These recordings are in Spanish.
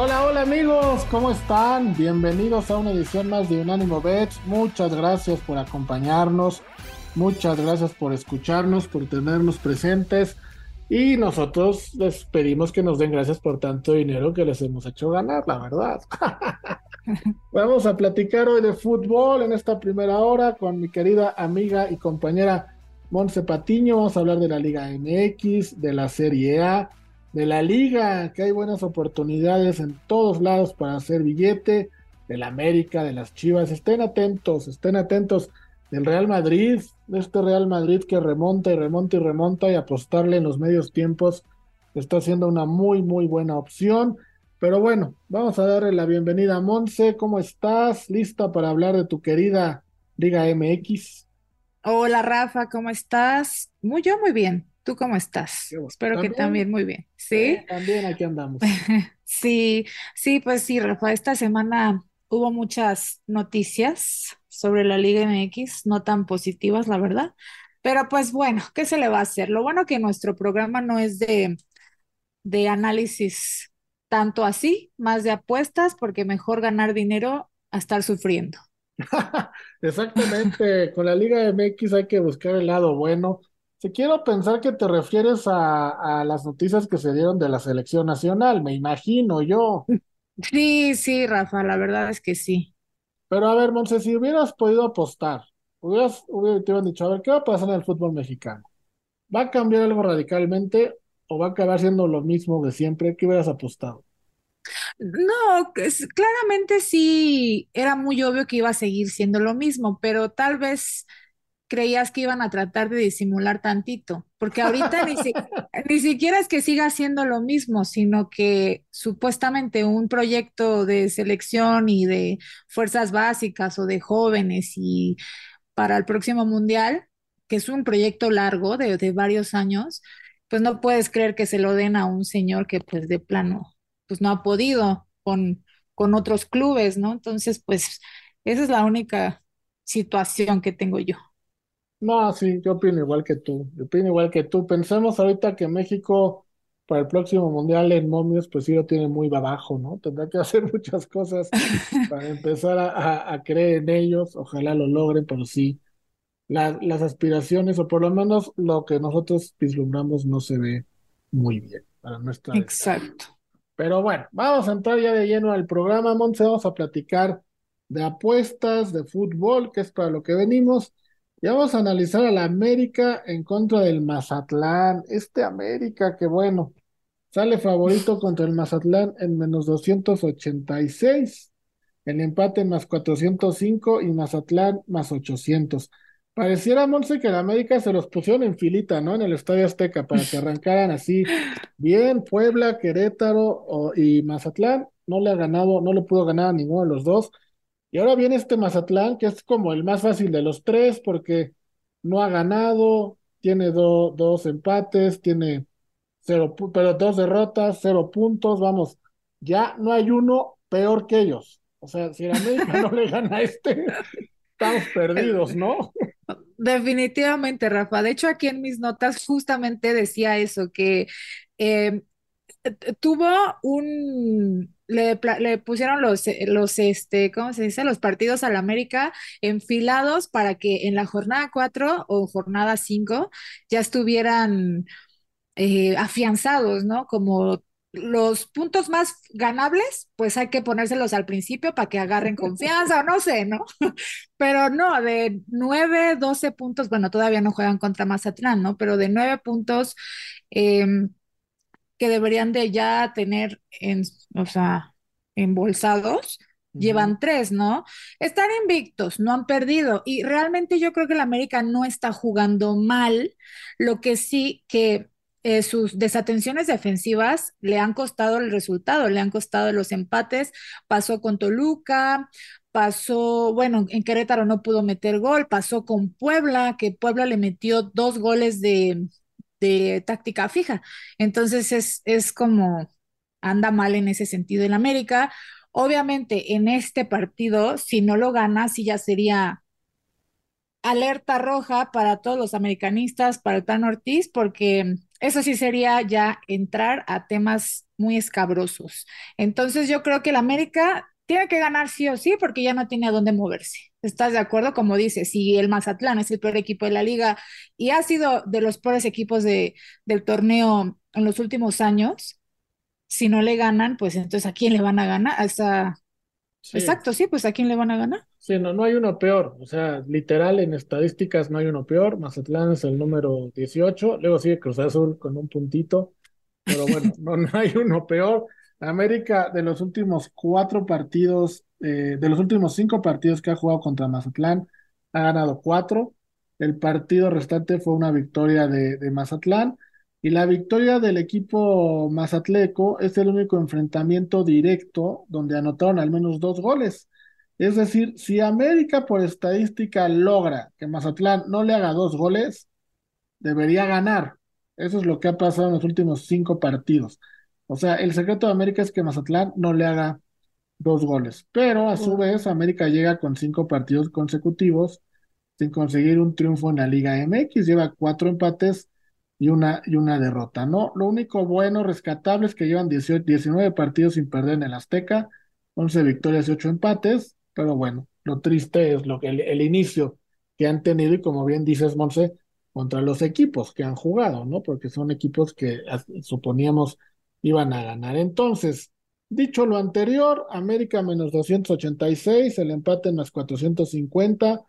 Hola, hola amigos, ¿cómo están? Bienvenidos a una edición más de Unánimo Bets. Muchas gracias por acompañarnos, muchas gracias por escucharnos, por tenernos presentes y nosotros les pedimos que nos den gracias por tanto dinero que les hemos hecho ganar, la verdad. Vamos a platicar hoy de fútbol en esta primera hora con mi querida amiga y compañera Monse Patiño. Vamos a hablar de la Liga MX, de la Serie A de la liga, que hay buenas oportunidades en todos lados para hacer billete, de la América, de las Chivas, estén atentos, estén atentos del Real Madrid, de este Real Madrid que remonta y remonta y remonta y apostarle en los medios tiempos está siendo una muy, muy buena opción. Pero bueno, vamos a darle la bienvenida a Monse. ¿Cómo estás? ¿Lista para hablar de tu querida Liga MX? Hola Rafa, ¿cómo estás? Muy yo muy bien. ¿Tú cómo estás? Espero que también muy bien. ¿Sí? también aquí andamos. sí, sí, pues sí, Rafa, esta semana hubo muchas noticias sobre la Liga MX, no tan positivas, la verdad. Pero pues bueno, ¿qué se le va a hacer? Lo bueno que nuestro programa no es de, de análisis tanto así, más de apuestas, porque mejor ganar dinero a estar sufriendo. Exactamente, con la Liga MX hay que buscar el lado bueno si quiero pensar que te refieres a, las noticias que se dieron de la selección nacional, me imagino yo. Sí, sí, Rafa, la verdad es que sí. Pero a ver, Monse, si hubieras podido apostar, hubieras, te hubieran dicho, a ver, ¿qué va a pasar en el fútbol mexicano? ¿Va a cambiar algo radicalmente o va a acabar siendo lo mismo de siempre? ¿Qué hubieras apostado? No, claramente sí, era muy obvio que iba a seguir siendo lo mismo, pero tal vez creías que iban a tratar de disimular tantito, porque ahorita ni, ni, siquiera es que siga haciendo lo mismo, sino que supuestamente un proyecto de selección y de fuerzas básicas o de jóvenes y para el próximo mundial, que es un proyecto largo de, de varios años, pues no puedes creer que se lo den a un señor que pues de plano, pues no ha podido con, con otros clubes, ¿no? Entonces, pues esa es la única situación que tengo yo. No, sí, yo opino igual que tú. Yo opino igual que tú. Pensemos ahorita que México para el próximo mundial en momios, pues sí lo tiene muy abajo, ¿no? Tendrá que hacer muchas cosas para empezar a, creer en ellos. Ojalá lo logren, pero sí, las aspiraciones, o por lo menos lo que nosotros vislumbramos, no se ve muy bien para nuestra. Exacto. Pero bueno, vamos a entrar ya de lleno al programa, Monse. Vamos a platicar de apuestas, de fútbol, que es para lo que venimos. Y vamos a analizar a la América en contra del Mazatlán. Este América que bueno, sale favorito contra el Mazatlán en menos 286. El empate más 405 y Mazatlán más 800. Pareciera, Monse, que la América se los pusieron en filita, ¿no? En el Estadio Azteca para que arrancaran así bien. Puebla, Querétaro y Mazatlán no le ha ganado, no le pudo ganar a ninguno de los dos. Y ahora viene este Mazatlán, que es como el más fácil de los tres, porque no ha ganado, tiene dos empates, tiene cero, pero dos derrotas, cero puntos, vamos, ya no hay uno peor que ellos. O sea, si el América no le gana a este, estamos perdidos, ¿no? Definitivamente, Rafa. De hecho, aquí en mis notas justamente decía eso, que eh, tuvo un le, le, pusieron los, eh, los, este, ¿cómo se dice? Los partidos al América enfilados para que en la jornada 4 o jornada 5 ya estuvieran eh, afianzados, ¿no? Como los puntos más ganables, pues hay que ponérselos al principio para que agarren confianza o no sé, ¿no? Pero no, de 9, 12 puntos, bueno, todavía no juegan contra Mazatlán, ¿no? Pero de 9 puntos, eh, que deberían de ya tener, en, o sea, embolsados, llevan tres, ¿no? Están invictos, no han perdido. Y realmente yo creo que el América no está jugando mal. Lo que sí que eh, sus desatenciones defensivas le han costado el resultado, le han costado los empates. Pasó con Toluca, pasó, bueno, en Querétaro no pudo meter gol, pasó con Puebla, que Puebla le metió dos goles de, de táctica fija. Entonces es, es como anda mal en ese sentido en América. Obviamente en este partido, si no lo gana, sí ya sería alerta roja para todos los americanistas, para el Tan Ortiz, porque eso sí sería ya entrar a temas muy escabrosos. Entonces yo creo que el América tiene que ganar sí o sí porque ya no tiene a dónde moverse. ¿Estás de acuerdo? Como dices, si el Mazatlán es el peor equipo de la liga y ha sido de los peores equipos de, del torneo en los últimos años, si no le ganan, pues entonces ¿a quién le van a ganar? Hasta... Exacto, sí, pues ¿a quién le van a ganar? Sí, no, no hay uno peor. O sea, literal en estadísticas no hay uno peor. Mazatlán es el número 18, luego sigue Cruz Azul con un puntito, pero bueno, no, no hay uno peor. América de los últimos cuatro partidos, eh, de los últimos cinco partidos que ha jugado contra Mazatlán, ha ganado cuatro. El partido restante fue una victoria de, de Mazatlán. Y la victoria del equipo mazatleco es el único enfrentamiento directo donde anotaron al menos dos goles. Es decir, si América por estadística logra que Mazatlán no le haga dos goles, debería ganar. Eso es lo que ha pasado en los últimos cinco partidos. O sea, el secreto de América es que Mazatlán no le haga dos goles. Pero a su vez, América llega con cinco partidos consecutivos sin conseguir un triunfo en la Liga MX. Lleva cuatro empates y una, y una derrota, ¿no? Lo único bueno, rescatable, es que llevan 18, 19 partidos sin perder en el Azteca, 11 victorias y 8 empates pero bueno, lo triste es lo que el, inicio que han tenido y como bien dices, Monse, contra los equipos que han jugado, ¿no? Porque son equipos que suponíamos iban a ganar. Entonces, dicho lo anterior, América menos 286, el empate en más 450,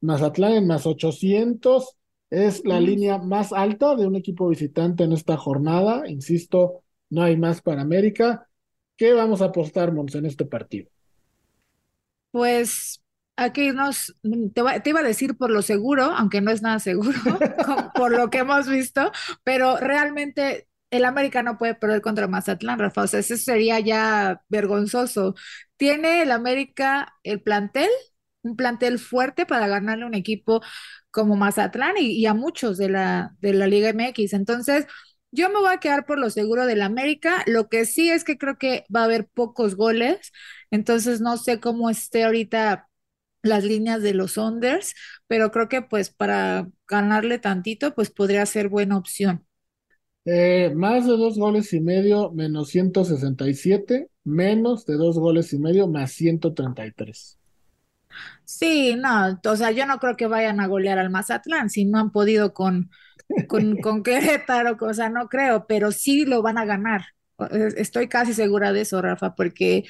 Mazatlán en más 800, es la línea más alta de un equipo visitante en esta jornada. Insisto, no hay más para América. ¿Qué vamos a apostar, Monse, en este partido? Pues aquí nos, te, iba a decir por lo seguro, aunque no es nada seguro, por lo que hemos visto, pero realmente el América no puede perder contra Mazatlán, Rafa, o sea, eso sería ya vergonzoso. ¿Tiene el América el plantel? Un plantel fuerte para ganarle un equipo como Mazatlán y, y a muchos de la, de la Liga MX. Entonces, yo me voy a quedar por lo seguro del América. Lo que sí es que creo que va a haber pocos goles. Entonces no sé cómo esté ahorita las líneas de los unders, pero creo que pues para ganarle tantito, pues podría ser buena opción. Eh, más de dos goles y medio, menos 167, menos de dos goles y medio, más 133. Sí, no, o sea, yo no creo que vayan a golear al Mazatlán si no han podido con, con, con Querétaro, o sea, no creo, pero sí lo van a ganar. Estoy casi segura de eso, Rafa, porque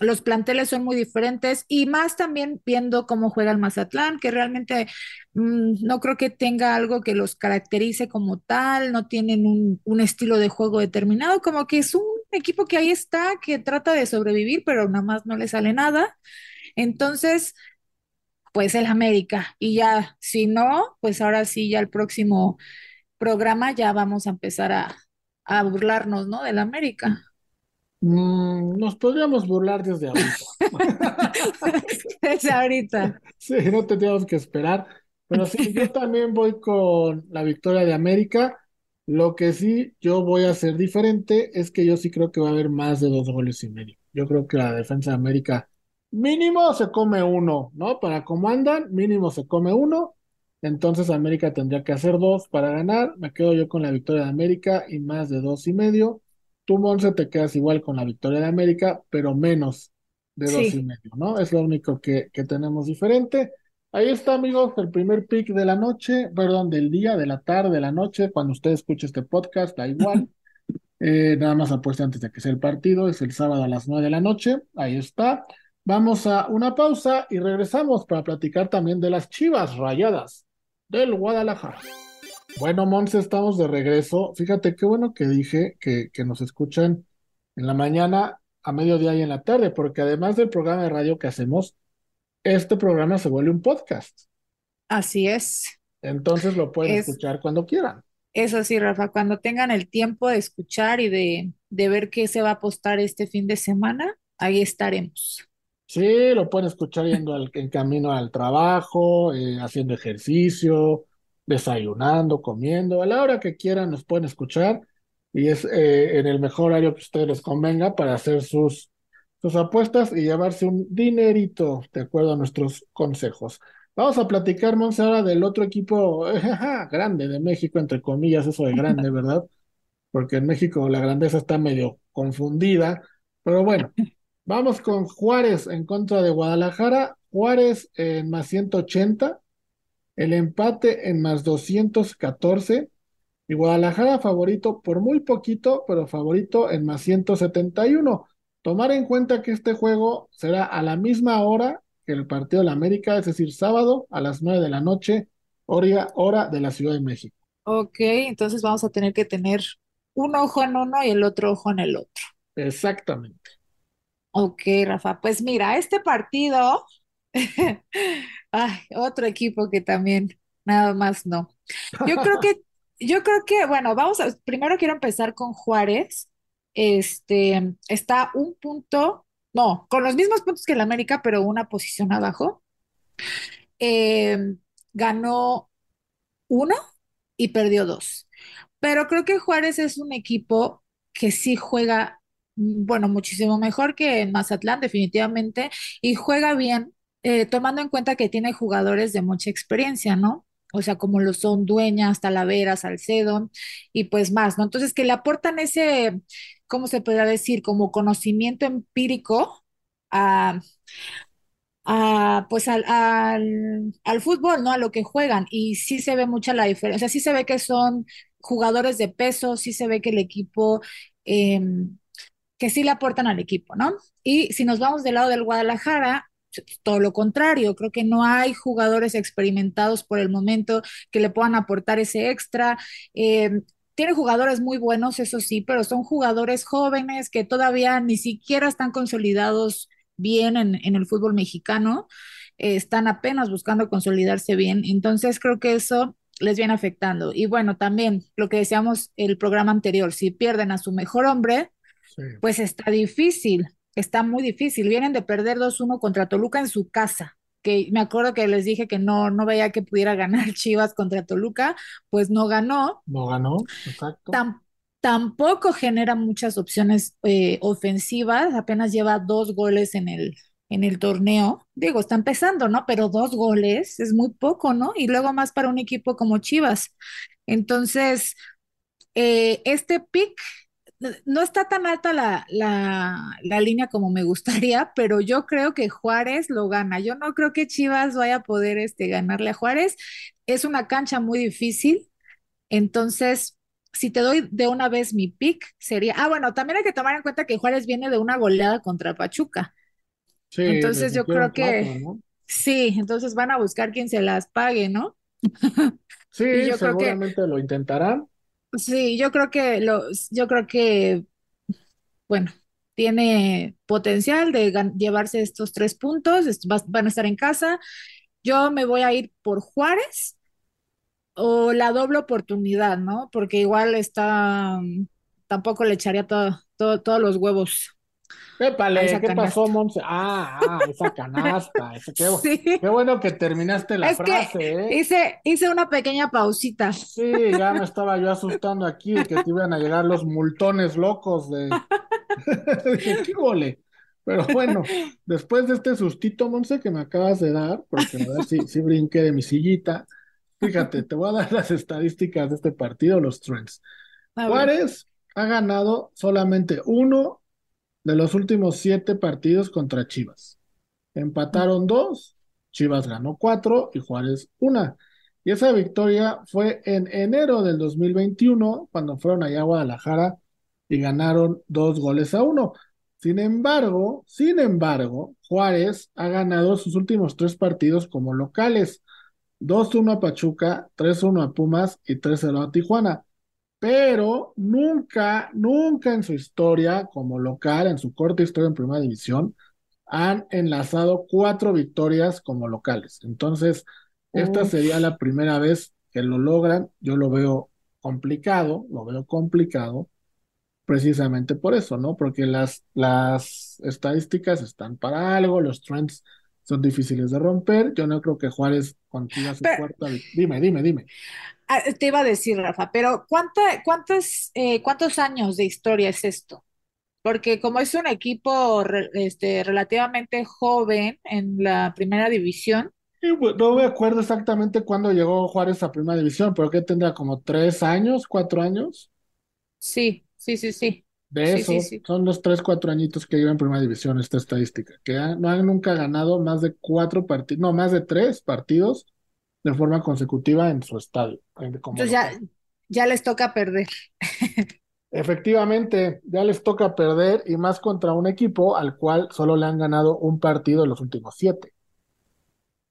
los planteles son muy diferentes y más también viendo cómo juega el Mazatlán, que realmente mm, no creo que tenga algo que los caracterice como tal, no tienen un, estilo de juego determinado, como que es un equipo que ahí está, que trata de sobrevivir, pero nada más no le sale nada. Entonces, pues el América. Y ya, si no, pues ahora sí, ya el próximo programa ya vamos a empezar a, a burlarnos, ¿no? Del América. Mm, nos podríamos burlar desde ahorita. desde ahorita. Sí, no tendríamos que esperar. Pero sí, yo también voy con la victoria de América. Lo que sí yo voy a hacer diferente es que yo sí creo que va a haber más de dos goles y medio. Yo creo que la defensa de América mínimo se come uno, ¿no? Para cómo andan, mínimo se come uno. Entonces América tendría que hacer dos para ganar. Me quedo yo con la victoria de América y más de dos y medio. Tú, Monse, te quedas igual con la victoria de América, pero menos de dos y medio, ¿no? Es lo único que, que tenemos diferente. Ahí está, amigos, el primer pick de la noche, perdón, del día, de la tarde, de la noche, cuando usted escuche este podcast, da igual. Eh, nada más apuesta antes de que sea el partido, es el sábado a las nueve de la noche, ahí está. Vamos a una pausa y regresamos para platicar también de las chivas rayadas del Guadalajara. Bueno, Monse, estamos de regreso. Fíjate qué bueno que dije que, que nos escuchan en la mañana, a mediodía y en la tarde, porque además del programa de radio que hacemos, este programa se vuelve un podcast. Así es. Entonces lo pueden escuchar cuando quieran. Eso sí, Rafa, cuando tengan el tiempo de escuchar y de, de ver qué se va a apostar este fin de semana, ahí estaremos. Sí, lo pueden escuchar yendo al- en camino al trabajo, eh, haciendo ejercicio, desayunando, comiendo, a la hora que quieran nos pueden escuchar y es eh, en el mejor horario que ustedes les convenga para hacer sus, sus apuestas y llevarse un dinerito de acuerdo a nuestros consejos. Vamos a platicar, Monse, ahora del otro equipo grande de México, entre comillas, eso de grande, ¿verdad? Porque en México la grandeza está medio confundida, pero bueno. Vamos con Juárez en contra de Guadalajara. Juárez en más 180, el empate en más 214 y Guadalajara favorito por muy poquito, pero favorito en más 171. Tomar en cuenta que este juego será a la misma hora que el partido de la América, es decir, sábado a las 9 de la noche, hora, hora de la Ciudad de México. Ok, entonces vamos a tener que tener un ojo en uno y el otro ojo en el otro. Exactamente. Ok, Rafa, pues mira, este partido, ay, otro equipo que también nada más no. Yo creo que, yo creo que, bueno, vamos a, primero quiero empezar con Juárez. Este, está un punto, no, con los mismos puntos que el América, pero una posición abajo. Eh, ganó uno y perdió dos. Pero creo que Juárez es un equipo que sí juega, bueno, muchísimo mejor que Mazatlán, definitivamente, y juega bien, eh, tomando en cuenta que tiene jugadores de mucha experiencia, ¿no? O sea, como lo son Dueñas, Talavera, Salcedo y pues más, ¿no? Entonces, que le aportan ese, ¿cómo se podría decir? Como conocimiento empírico a, a, pues al, al, al fútbol, ¿no? A lo que juegan. Y sí se ve mucha la diferencia. O sea, sí se ve que son jugadores de peso, sí se ve que el equipo, eh, que sí le aportan al equipo, ¿no? Y si nos vamos del lado del Guadalajara, todo lo contrario, creo que no hay jugadores experimentados por el momento que le puedan aportar ese extra. Eh, tiene jugadores muy buenos, eso sí, pero son jugadores jóvenes que todavía ni siquiera están consolidados bien en, en el fútbol mexicano, eh, están apenas buscando consolidarse bien, entonces creo que eso les viene afectando. Y bueno, también lo que decíamos el programa anterior, si pierden a su mejor hombre, Sí. pues está difícil, está muy difícil. Vienen de perder 2-1 contra Toluca en su casa, que me acuerdo que les dije que no, no veía que pudiera ganar Chivas contra Toluca, pues no ganó. No ganó, exacto. Tam- tampoco genera muchas opciones eh, ofensivas, apenas lleva dos goles en el, en el torneo. Digo, está empezando, ¿no? Pero dos goles es muy poco, ¿no? Y luego más para un equipo como Chivas. Entonces, eh, este pick no está tan alta la, la, la línea como me gustaría, pero yo creo que Juárez lo gana. Yo no creo que Chivas vaya a poder este, ganarle a Juárez. Es una cancha muy difícil, entonces, si te doy de una vez mi pick, sería, ah, bueno, también hay que tomar en cuenta que Juárez viene de una goleada contra Pachuca. Sí, Entonces, yo creo que sí, entonces van a buscar quien se las pague, ¿no? Sí, yo creo que, seguramente lo intentarán. Sí, yo creo que los, yo creo que bueno, tiene potencial de llevarse estos tres puntos, van a estar en casa. Yo me voy a ir por Juárez o la doble oportunidad, ¿no? Porque igual está, mm, tampoco le echaría todo, todo- todos los huevos Épale, esa ¿qué pasó. Monse? Ah, ah, esa canasta. ese- qué, Sí, qué bueno que terminaste la es que frase, ¿eh? hice, hice una pequeña pausita. Sí, ya me estaba yo asustando aquí de que te iban a llegar los multones locos de... Dije, qué gole. Pero bueno, después de este sustito, Monse, que me acabas de dar, porque la verdad sí, sí brinqué de mi sillita, fíjate, te voy a dar las estadísticas de este partido, los trends. Juárez ha ganado solamente uno de los últimos siete partidos contra Chivas. Empataron dos, Chivas ganó cuatro y Juárez una. Y esa victoria fue en enero del 2021, cuando fueron allá a Guadalajara y ganaron dos goles a uno. Sin embargo, sin embargo, Juárez ha ganado sus últimos tres partidos como locales. 2-1 a Pachuca, 3-1 a Pumas y 3-0 a Tijuana pero nunca, nunca en su historia como local, en su corta historia en Primera División, han enlazado cuatro victorias como locales. Entonces, esta sería la primera vez que lo logran. Yo lo veo complicado, lo veo complicado, precisamente por eso, ¿no? Porque las, las estadísticas están para algo, los trends son difíciles de romper. Yo no creo que Juárez consiga su cuarta. Dime, dime, dime. Ah, te iba a decir, Rafa, pero ¿cuánta, cuántos, eh, ¿cuántos años de historia es esto? Porque como es un equipo este, relativamente joven en la primera división. no me acuerdo exactamente cuándo llegó Juárez a primera división, pero que tendría como tres años, cuatro años. Sí, sí, sí, sí. De eso, son los tres, cuatro añitos que lleva en primera división esta estadística, que no han nunca ganado más de cuatro partidos, no, más de tres partidos de forma consecutiva en su estadio. Entonces ya, ya les toca perder. Efectivamente, ya les toca perder y más contra un equipo al cual solo le han ganado un partido en los últimos siete.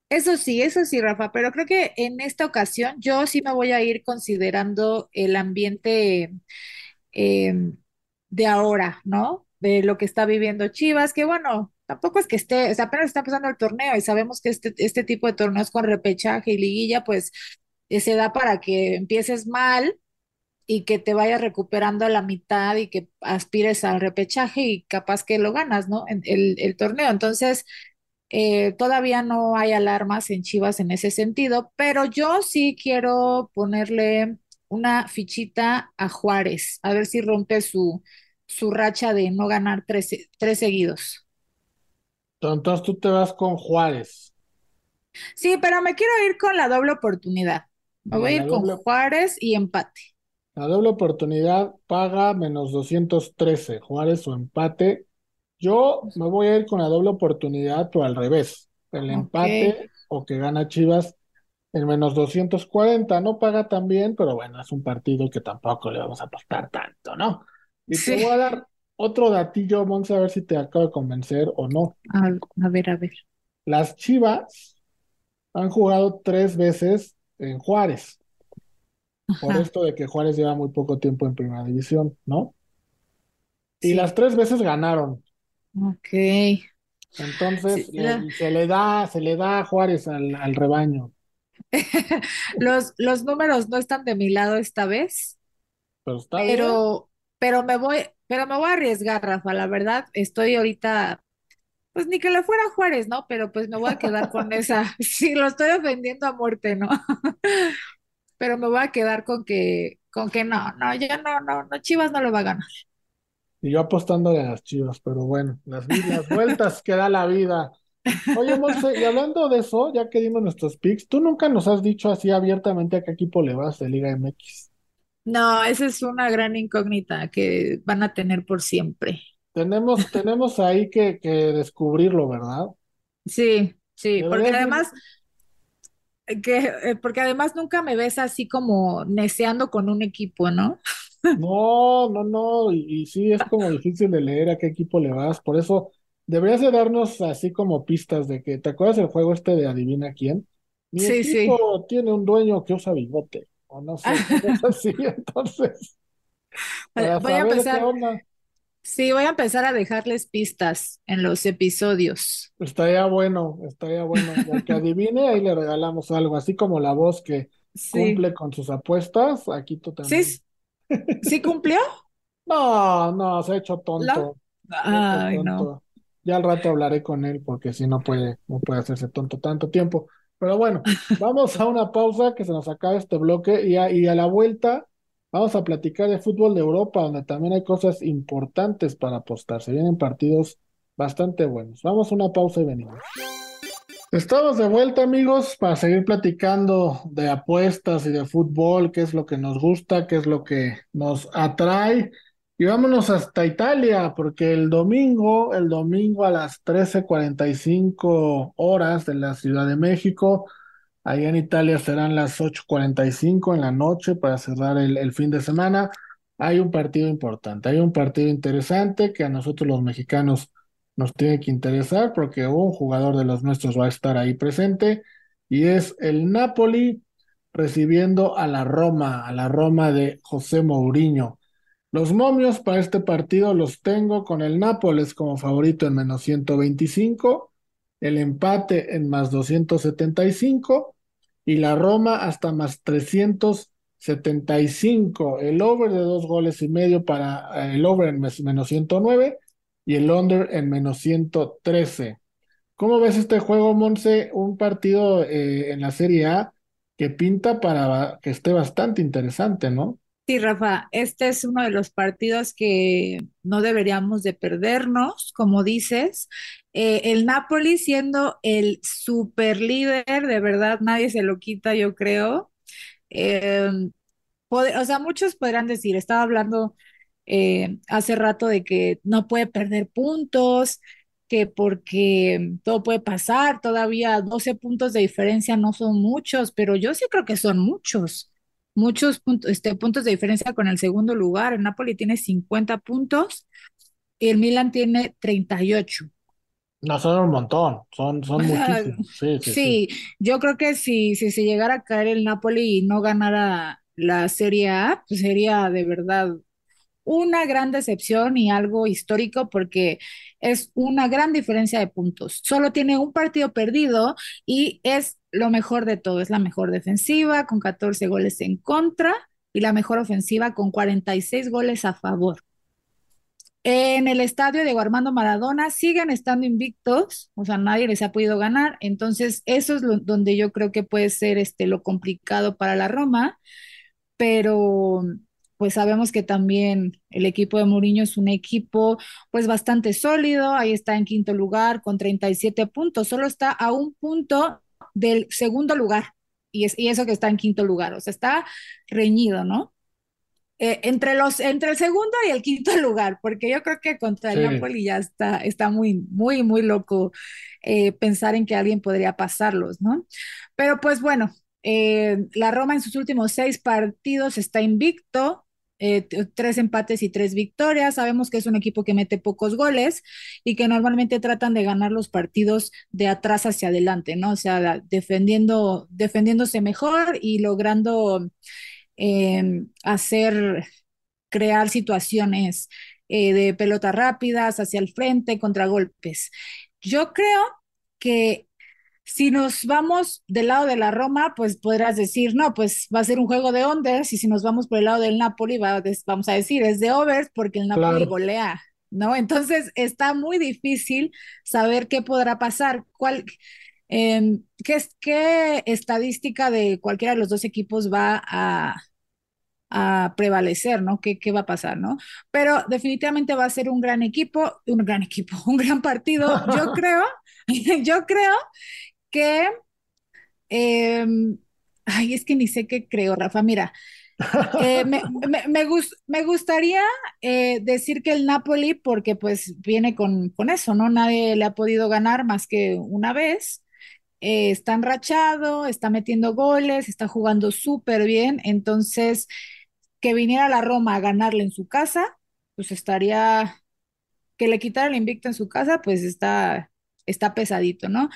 Eso sí, eso sí, Rafa, pero creo que en esta ocasión yo sí me voy a ir considerando el ambiente em, de ahora, ¿no? De lo que está viviendo Chivas, que bueno, tampoco es que esté, o sea, apenas está empezando el torneo y sabemos que este, este tipo de torneos con repechaje y liguilla, pues eh, se da para que empieces mal y que te vayas recuperando a la mitad y que aspires al repechaje y capaz que lo ganas, ¿no? El, el torneo. Entonces, eh, todavía no hay alarmas en Chivas en ese sentido, pero yo sí quiero ponerle una fichita a Juárez, a ver si rompe su, su racha de no ganar tres, tres seguidos. Entonces tú te vas con Juárez. Sí, pero me quiero ir con la doble oportunidad. Me voy a ir con Juárez y empate. La doble oportunidad paga menos 213, Juárez o empate. Yo me voy a ir con la doble oportunidad o al revés. El empate o que gana Chivas en menos 240. No paga tan bien, pero bueno, es un partido que tampoco le vamos a apostar tanto, ¿no? Y te voy a dar otro datillo, Monse, a ver si te acaba de convencer o no. A, ver, a ver. Las Chivas han jugado tres veces en Juárez. Por esto de que Juárez lleva muy poco tiempo en primera división, ¿no? Y las tres veces ganaron. Ok. Entonces se le da, se le da a Juárez al, al rebaño. los, los números no están de mi lado esta vez. Pero está pero, pero me voy, pero me voy a arriesgar, Rafa, la verdad, estoy ahorita, pues ni que le fuera Juárez, ¿no? Pero pues me voy a quedar con esa, sí, lo estoy ofendiendo a muerte, ¿no? pero me voy a quedar con que, con que no, no, ya no, no, no, Chivas no lo va a ganar. Y yo apostándole a las Chivas, pero bueno, las, las vueltas que da la vida. Oye, Monse, y hablando de eso, ya que dimos nuestros picks, tú nunca nos has dicho así abiertamente a qué equipo le vas de Liga MX. No, esa es una gran incógnita que van a tener por siempre. Tenemos, tenemos ahí que, que descubrirlo, ¿verdad? Sí, sí, porque además, que, eh, porque además nunca me ves así como neceando con un equipo, ¿no? No, no, no, y, sí es como difícil de leer a qué equipo le vas, por eso deberías de darnos así como pistas de que, ¿te acuerdas del juego este de adivina quién? Mi sí, equipo sí. tiene un dueño que usa bigote no sé, así, entonces. voy a empezar. Sí, voy a empezar a dejarles pistas en los episodios. Estaría bueno, estaría bueno. El que adivine, ahí le regalamos algo, así como la voz que cumple con sus apuestas, aquí tú también. ¿Sí? ¿Sí cumplió? no, no, se ha hecho tonto. Ay, no. Ya al rato hablaré con él porque si no puede, no puede hacerse tonto tanto tiempo. Pero bueno, vamos a una pausa que se nos acaba este bloque y a, y a la vuelta vamos a platicar de fútbol de Europa, donde también hay cosas importantes para apostar. Se vienen partidos bastante buenos. Vamos a una pausa y venimos. Estamos de vuelta, amigos, para seguir platicando de apuestas y de fútbol, qué es lo que nos gusta, qué es lo que nos atrae. Y vámonos hasta Italia, porque el domingo, el domingo a las 13:45 horas de la Ciudad de México, ahí en Italia serán las 8:45 en la noche para cerrar el fin de semana. Hay un partido importante, hay un partido interesante que a nosotros los mexicanos nos tiene que interesar porque un jugador de los nuestros va a estar ahí presente y es el Napoli recibiendo a la Roma, a la Roma de José Mourinho. Los momios para este partido los tengo con el Nápoles como favorito en menos 125, el empate en más 275 y la Roma hasta más 300 75, el over de dos goles y medio para eh, el over en menos 109 y el under en menos 113. ¿Cómo ves este juego, Monse? Un partido eh, en la Serie A que pinta para que esté bastante interesante, ¿no? Sí, Rafa, este es uno de los partidos que no deberíamos de perdernos, como dices. Eh, el Napoli siendo el super líder, de verdad nadie se lo quita, yo creo. Eh, o sea, muchos podrán decir, estaba hablando eh, hace rato de que no puede perder puntos, que porque todo puede pasar, todavía 12 puntos de diferencia no son muchos, pero yo sí creo que son muchos, muchos puntos, este, puntos de diferencia con el segundo lugar. El Napoli tiene 50 puntos y el Milan tiene 38. No, son un montón, son, son muchísimos. Sí, sí, sí, yo creo que si, si se llegara a caer el Napoli y no ganara la Serie A, pues sería de verdad una gran decepción y algo histórico porque es una gran diferencia de puntos. Solo tiene un partido perdido y es lo mejor de todo. Es la mejor defensiva con 14 goles en contra y la mejor ofensiva con 46 goles a favor. En el estadio de Armando Maradona siguen estando invictos, o sea, nadie les ha podido ganar. Entonces, eso es donde yo creo que puede ser este, lo complicado para la Roma, pero pues sabemos que también el equipo de Mourinho es un equipo pues bastante sólido, ahí está en quinto lugar con 37 puntos, solo está a un punto del segundo lugar y, es, y eso que está en quinto lugar, o sea, está reñido, ¿no? Eh, entre, los, entre el segundo y el quinto lugar, porque yo creo que contra el Napoli ya está, está muy, muy, muy loco eh, pensar en que alguien podría pasarlos, ¿no? Pero pues bueno, eh, la Roma en sus últimos seis partidos está invicto, eh, tres empates y tres victorias. Sabemos que es un equipo que mete pocos goles y que normalmente tratan de ganar los partidos de atrás hacia adelante, ¿no? O sea, defendiendo, defendiéndose mejor y logrando em, hacer, crear situaciones eh, de pelota rápidas hacia el frente, contragolpes. Yo creo que si nos vamos del lado de la Roma, pues podrás decir, no, pues va a ser un juego de unders, y si nos vamos por el lado del Napoli, vamos a decir, es de overs porque el Napoli golea, ¿no? Entonces está muy difícil saber qué podrá pasar, cuál, em, qué, qué estadística de cualquiera de los dos equipos va a, a prevalecer, ¿no? ¿Qué, ¿Qué, va a pasar, ¿no? Pero definitivamente va a ser un gran equipo, un gran equipo, un gran partido. Yo creo, yo creo que, em, ay, es que ni sé qué creo, Rafa, mira, eh, me, me, gustaría eh, decir que el Napoli, porque pues viene con, con, eso, ¿no? Nadie le ha podido ganar más que una vez. Eh, está enrachado, está metiendo goles, está jugando súper bien. Entonces, que viniera la Roma a ganarle en su casa, pues estaría, que le quitara el invicto en su casa, pues está, está pesadito, ¿no?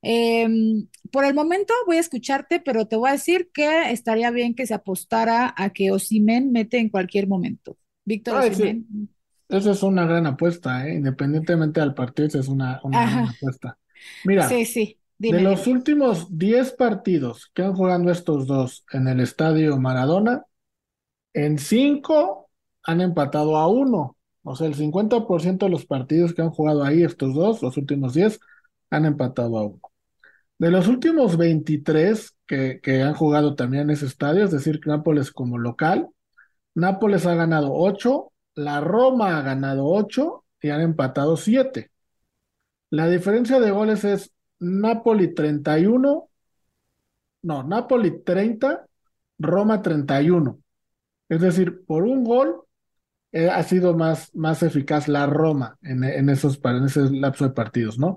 Em, por el momento voy a escucharte, pero te voy a decir que estaría bien que se apostara a que Osimen mete en cualquier momento. Víctor Osimen. Esa es una gran apuesta, ¿eh? independientemente del partido, esa es una, gran apuesta. Mira, sí, sí. de los últimos 10 partidos que han jugado estos dos en el estadio Maradona, en 5 han empatado a uno. O sea, el 50% de los partidos que han jugado ahí, estos dos, los últimos 10, han empatado a uno. De los últimos 23 que, han jugado también en ese estadio, es decir, Nápoles como local, Nápoles ha ganado 8, la Roma ha ganado 8 y han empatado 7. La diferencia de goles es Napoli 31, no, Napoli 30, Roma 31. Es decir, por un gol eh, ha sido más, más eficaz la Roma en, en, esos, en ese lapso de partidos, ¿no?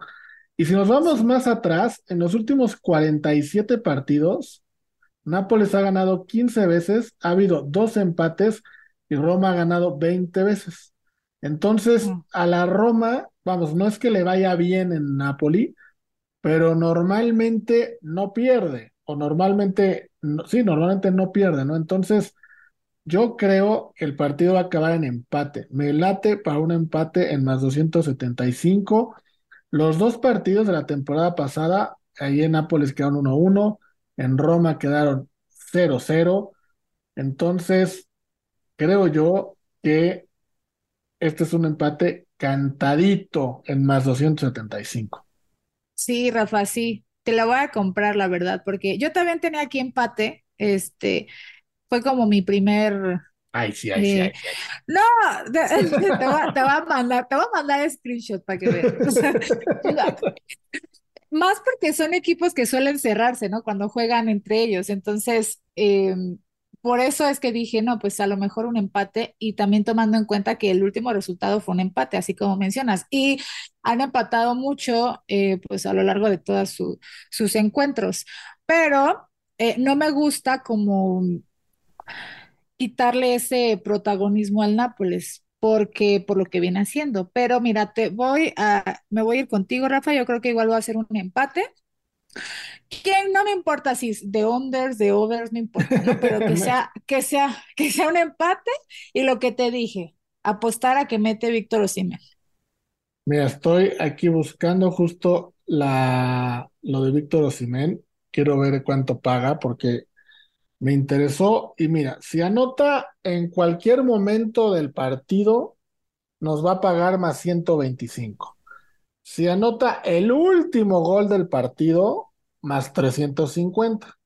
Y si nos vamos más atrás, en los últimos 47 partidos, Nápoles ha ganado 15 veces, ha habido dos empates y Roma ha ganado 20 veces. Entonces, a la Roma, vamos, no es que le vaya bien en Napoli, pero normalmente no pierde, o normalmente, sí, normalmente no pierde, ¿no? Entonces, yo creo que el partido va a acabar en empate. Me late para un empate en más 275 los dos partidos de la temporada pasada, ahí en Nápoles quedaron 1-1, en Roma quedaron 0-0. Entonces, creo yo que este es un empate cantadito en más 275. Sí, Rafa, sí, te la voy a comprar, la verdad, porque yo también tenía aquí empate, este, fue como mi primer... Ay, sí, ay, sí, eh, ay, sí, ay, sí. no, te, te voy, a te voy a mandar, te voy a mandar screenshot para que veas. O sea, Más porque son equipos que suelen cerrarse, ¿no? Cuando juegan entre ellos. Entonces, eh, por eso es que dije, no, pues a lo mejor un empate y también tomando en cuenta que el último resultado fue un empate, así como mencionas. Y han empatado mucho, eh, pues a lo largo de todos su- sus encuentros. Pero eh, no me gusta como quitarle ese protagonismo al Nápoles. Porque por lo que viene haciendo. Pero mira, te voy a, me voy a ir contigo, Rafa. Yo creo que igual va a ser un empate. ¿Quién? No me importa si es de unders, de overs, no importa, ¿no? Pero que sea, que sea, que sea un empate y lo que te dije, apostar a que mete Víctor Osimhen. Mira, estoy aquí buscando justo la, lo de Víctor Osimhen. Quiero ver cuánto paga porque me interesó. Y mira, si anota en cualquier momento del partido, nos va a pagar más 125. Si anota el último gol del partido, más 350.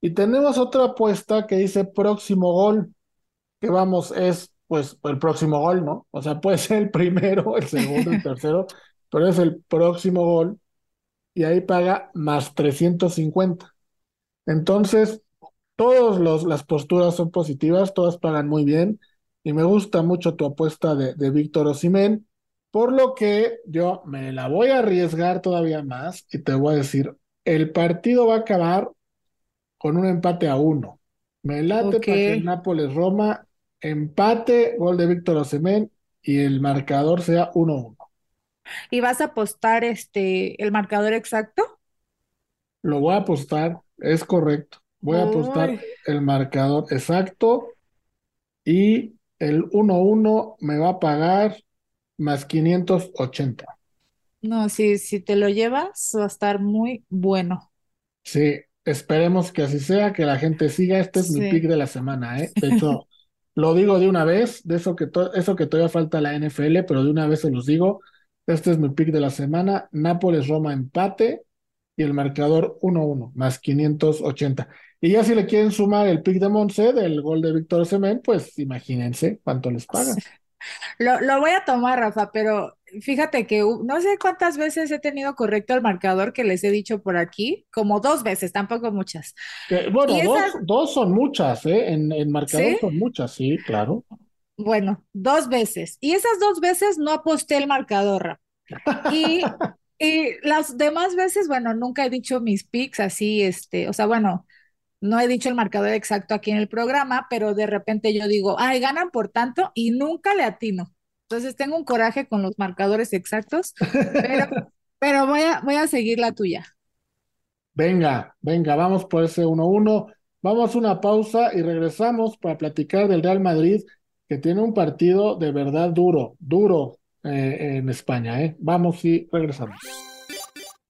Y tenemos otra apuesta que dice próximo gol, que vamos, es pues el próximo gol, ¿no? O sea, puede ser el primero, el segundo, el tercero, pero es el próximo gol y ahí paga más 350. Entonces, todas las posturas son positivas, todas pagan muy bien y me gusta mucho tu apuesta de, de Víctor Osimhen, por lo que yo me la voy a arriesgar todavía más y te voy a decir, el partido va a acabar con un empate a uno. Me late Ok. para que Nápoles-Roma empate, gol de Víctor Osimhen y el marcador sea 1-1. ¿Y vas a apostar este el marcador exacto? Lo voy a apostar, es correcto. Voy a apostar el marcador exacto y el 1-1 me va a pagar más 580. no, si, si te lo llevas, va a estar muy bueno. Sí, esperemos que así sea, que la gente siga. Este es mi pick de la semana, ¿eh? De hecho, lo digo de una vez, de eso que, to- eso que todavía falta la NFL, pero de una vez se los digo. Este es mi pick de la semana. Nápoles-Roma empate y el marcador 1-1, más 580. Y ya si le quieren sumar el pick de Monse del gol de Víctor Osimhen, pues imagínense cuánto les pagan. Lo, lo voy a tomar, Rafa, pero fíjate que no sé cuántas veces he tenido correcto el marcador que les he dicho por aquí, como dos veces, tampoco muchas. Que, bueno, dos, esas, dos son muchas, ¿eh? En, en marcador ¿sí? son muchas, sí, claro. Bueno, dos veces. Y esas dos veces no aposté el marcador, Rafa. Y, y las demás veces, bueno, nunca he dicho mis picks así, este, o sea, bueno, no he dicho el marcador exacto aquí en el programa, pero de repente yo digo, ay, ganan por tanto y nunca le atino. Entonces tengo un coraje con los marcadores exactos, pero, pero voy a, voy a seguir la tuya. Venga, venga, vamos por ese 1-1. Vamos a una pausa y regresamos para platicar del Real Madrid, que tiene un partido de verdad duro, duro eh, en España, ¿eh? Vamos y regresamos.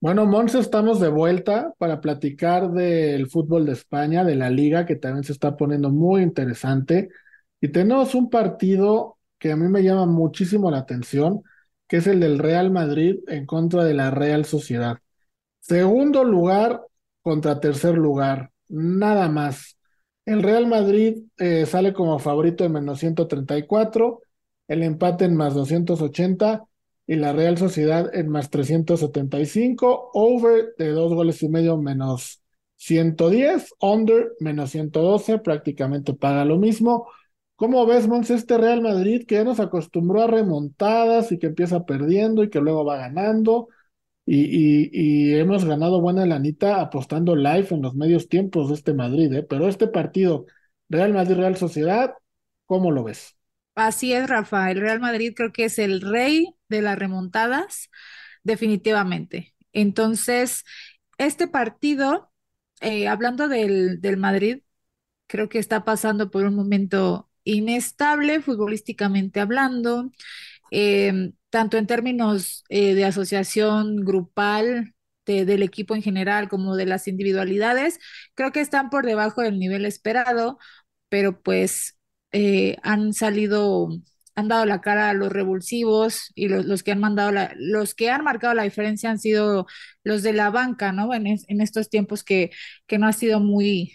Bueno, Monse, estamos de vuelta para platicar del fútbol de España, de la liga, que también se está poniendo muy interesante. Y tenemos un partido que a mí me llama muchísimo la atención, que es el del Real Madrid en contra de la Real Sociedad. Segundo lugar contra tercer lugar, nada más. El Real Madrid eh, sale como favorito en menos 134, el empate en más 280 y la Real Sociedad en más 375, over de dos goles y medio menos 110, under menos 112, prácticamente paga lo mismo. ¿Cómo ves, Mons, este Real Madrid que ya nos acostumbró a remontadas y que empieza perdiendo y que luego va ganando? Y, y- hemos ganado buena lanita apostando live en los medios tiempos de este Madrid, ¿eh? Pero este partido, Real Madrid-Real Sociedad, ¿cómo lo ves? Así es, Rafa. El Real Madrid creo que es el rey de las remontadas, definitivamente. Entonces, este partido, eh, hablando del, del Madrid, creo que está pasando por un momento inestable futbolísticamente hablando, eh, tanto en términos eh, de asociación grupal de- del equipo en general como de las individualidades, creo que están por debajo del nivel esperado pero pues eh, han salido, han dado la cara a los revulsivos y los, los que han mandado la, los que han marcado la diferencia han sido los de la banca, ¿no? En, es- en estos tiempos que, que no ha sido muy,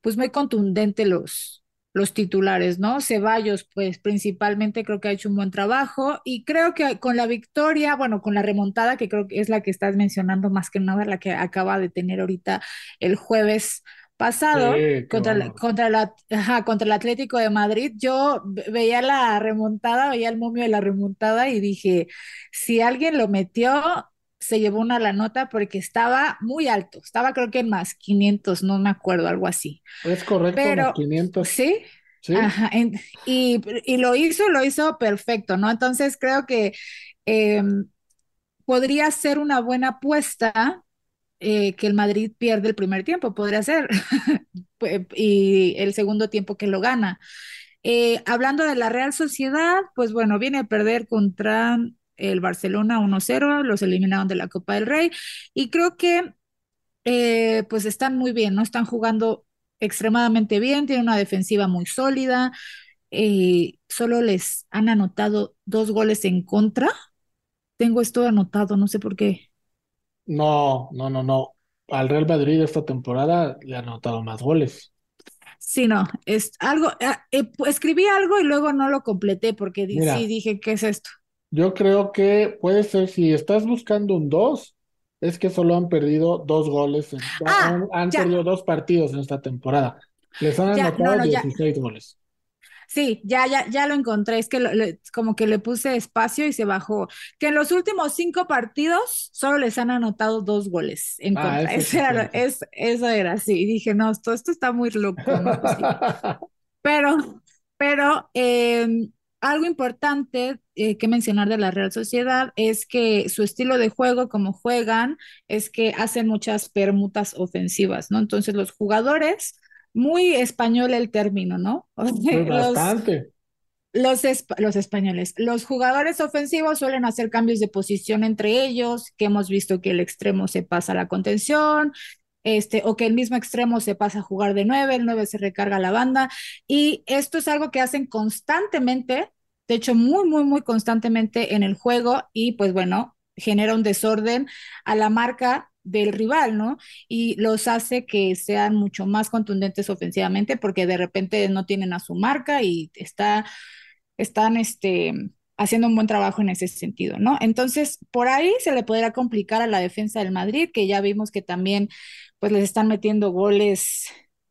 pues muy contundente los, los titulares, ¿no? Ceballos, pues principalmente creo que ha hecho un buen trabajo y creo que con la victoria, bueno, con la remontada, que creo que es la que estás mencionando más que nada, la que acaba de tener ahorita el jueves pasado contra el, bárbaro. contra la, ajá, contra el Atlético de Madrid, yo ve- veía la remontada, veía el momio de la remontada y dije, si alguien lo metió, se llevó una la nota porque estaba muy alto, estaba creo que en más 500, no me acuerdo, algo así. Es correcto, más Pero 500. sí, ¿sí? ajá, en- y, y lo hizo, lo hizo perfecto, ¿no? Entonces creo que eh, podría ser una buena apuesta eh, que el Madrid pierde el primer tiempo, podría ser, Pu- y el segundo tiempo que lo gana. Eh, hablando de la Real Sociedad, pues bueno, viene a perder contra el Barcelona 1-0, los eliminaron de la Copa del Rey, y creo que eh, pues están muy bien, ¿no? Están jugando extremadamente bien, tienen una defensiva muy sólida, solo les han anotado dos goles en contra. Tengo esto anotado, no sé por qué. No, no, no, no. Al Real Madrid esta temporada le han anotado más goles. Sí, no, es algo, eh, pu- escribí algo y luego no lo completé porque sí dije, ¿qué es esto? yo creo que puede ser, si estás buscando un 2, es que solo han perdido dos goles, en- han, Ah, han perdido dos partidos en esta temporada. Les han ya, anotado no, ya, 16 goles. Sí, ya, ya, ya lo encontré, es que lo- como que le puse espacio y se bajó, que en los últimos cinco partidos solo les han anotado dos goles en Ah, contra, eso era, es, eso era así, y dije, no, esto, esto está muy loco, no es posible. Pero, pero eh, algo importante eh, que mencionar de la Real Sociedad es que su estilo de juego, como juegan, es que hacen muchas permutas ofensivas, ¿no? Entonces los jugadores, muy español el término, ¿no? O Pues sea, los, bastante. los, los españoles, los jugadores ofensivos suelen hacer cambios de posición entre ellos, que hemos visto que el extremo se pasa a la contención, este, o que el mismo extremo se pasa a jugar de nueve, el nueve se recarga a la banda, y esto es algo que hacen constantemente, de hecho, muy, muy, muy constantemente en el juego, y pues bueno, genera un desorden a la marca del rival, ¿no? Y los hace que sean mucho más contundentes ofensivamente porque de repente no tienen a su marca y está están este, haciendo un buen trabajo en ese sentido, ¿no? Entonces, por ahí se le podrá complicar a la defensa del Madrid, que ya vimos que también pues les están metiendo goles,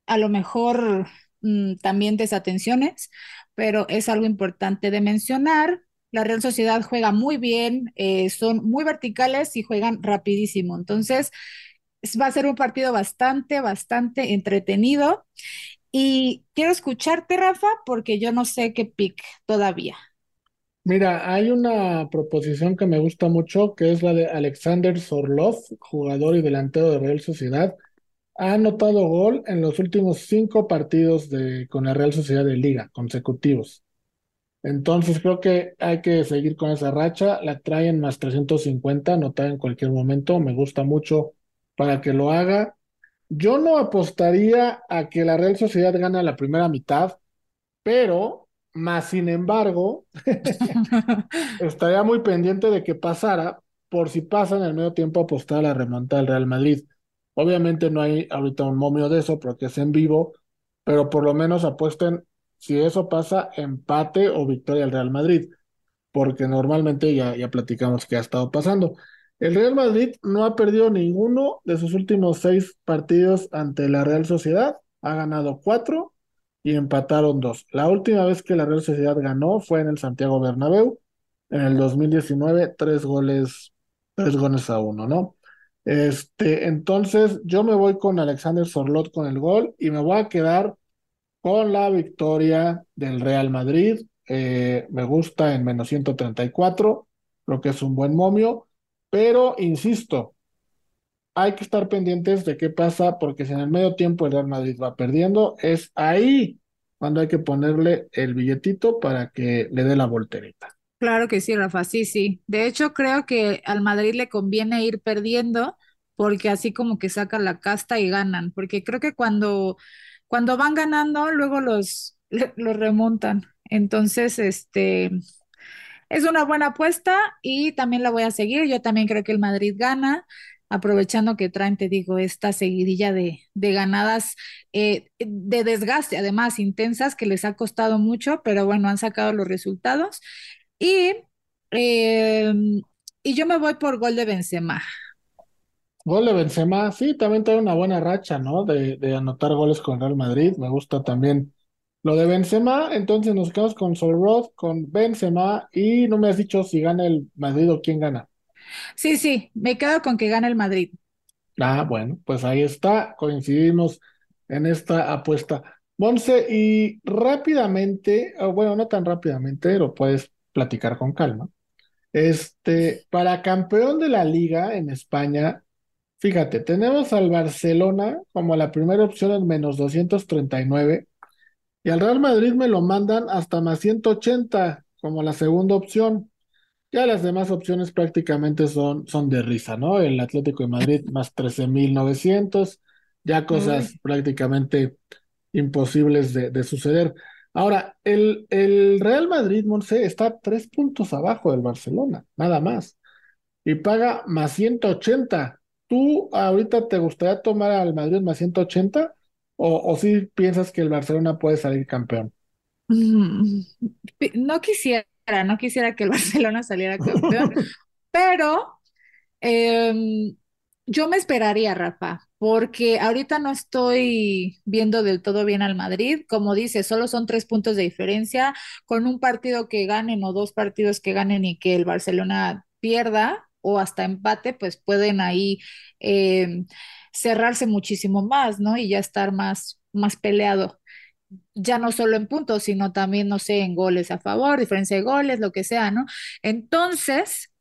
a lo mejor mm, también desatenciones, pero es algo importante de mencionar. La Real Sociedad juega muy bien, eh, son muy verticales y juegan rapidísimo. Entonces, es- va a ser un partido bastante, bastante entretenido. Y quiero escucharte, Rafa, porque yo no sé qué pick todavía. Mira, hay una proposición que me gusta mucho, que es la de Alexander Sorlov, jugador y delantero de Real Sociedad. Ha anotado gol en los últimos cinco partidos de, con la Real Sociedad de Liga consecutivos. Entonces creo que hay que seguir con esa racha. La traen más 350, anotar en cualquier momento. Me gusta mucho para que lo haga. Yo no apostaría a que la Real Sociedad gane la primera mitad, pero más sin embargo, estaría muy pendiente de que pasara, por si pasa en el medio tiempo apostar a la remontada del Real Madrid. Obviamente no hay ahorita un momio de eso porque es en vivo, pero por lo menos apuesten si eso pasa, empate o victoria al Real Madrid, porque normalmente ya, ya platicamos que ha estado pasando. El Real Madrid no ha perdido ninguno de sus últimos seis partidos ante la Real Sociedad, ha ganado cuatro y empataron dos. La última vez que la Real Sociedad ganó fue en el Santiago Bernabéu, en el 2019, tres goles, tres goles a uno, ¿no? Este, entonces yo me voy con Alexander Sorlot con el gol y me voy a quedar con la victoria del Real Madrid. Eh, me gusta en menos 134, creo que es un buen momio, pero insisto, hay que estar pendientes de qué pasa, porque si en el medio tiempo el Real Madrid va perdiendo, es ahí cuando hay que ponerle el billetito para que le dé la voltereta. Claro que sí, Rafa, sí, sí. De hecho, creo que al Madrid le conviene ir perdiendo porque así como que sacan la casta y ganan, porque creo que cuando cuando van ganando, luego los, remontan. Entonces, este, es una buena apuesta y también la voy a seguir. Yo también creo que el Madrid gana, aprovechando que traen, te digo, esta seguidilla de, de ganadas eh, de desgaste, además intensas, que les ha costado mucho, pero bueno, han sacado los resultados. Y, eh, y yo me voy por gol de Benzema. Gol de Benzema, sí, también trae una buena racha, ¿no? De, de anotar goles con Real Madrid. Me gusta también lo de Benzema, entonces nos quedamos con Solrod, con Benzema, y no me has dicho si gana el Madrid o quién gana. Sí, sí, me quedo con que gana el Madrid. Ah, bueno, pues ahí está, coincidimos en esta apuesta. Monse, y rápidamente, o bueno, no tan rápidamente, lo puedes platicar con calma. Este, para campeón de la liga en España, fíjate, tenemos al Barcelona como la primera opción en menos 239 y al Real Madrid me lo mandan hasta más 180 como la segunda opción. Ya las demás opciones prácticamente son, son de risa, ¿no? El Atlético de Madrid más 13.900, ya cosas Uy. prácticamente imposibles de, de suceder. Ahora, el, el Real Madrid, Monse, está tres puntos abajo del Barcelona, nada más, y paga más 180. ¿Tú ahorita te gustaría tomar al Madrid más 180 o, o si piensas que el Barcelona puede salir campeón? Mm, No quisiera, no quisiera que el Barcelona saliera campeón, pero em, yo me esperaría, Rafa, porque ahorita no estoy viendo del todo bien al Madrid. Como dice, solo son tres puntos de diferencia. Con un partido que ganen o dos partidos que ganen y que el Barcelona pierda o hasta empate, pues pueden ahí em, cerrarse muchísimo más, ¿no? Y ya estar más, más peleado ya no solo en puntos, sino también, no sé, en goles a favor, diferencia de goles, lo que sea, ¿no? Entonces,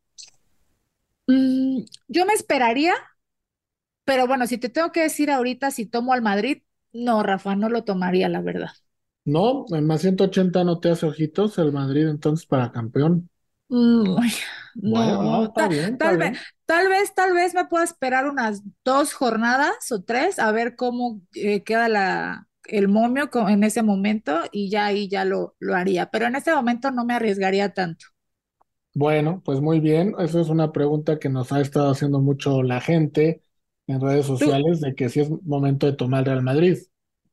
mm, yo me esperaría, pero bueno, si te tengo que decir ahorita si tomo al Madrid, no, Rafa, no lo tomaría, la verdad. No, en más 180 no te hace ojitos el Madrid entonces para campeón. Mm, Bueno, no, no, está ta- bien, está tal vez, tal vez, tal vez me pueda esperar unas dos jornadas o tres a ver cómo eh, queda la, el momio en ese momento y ya ahí ya lo, lo haría, pero en este momento no me arriesgaría tanto. Bueno, pues muy bien. Eso es una pregunta que nos ha estado haciendo mucho la gente en redes ¿Tú, sociales de que si es momento de tomar Real Madrid.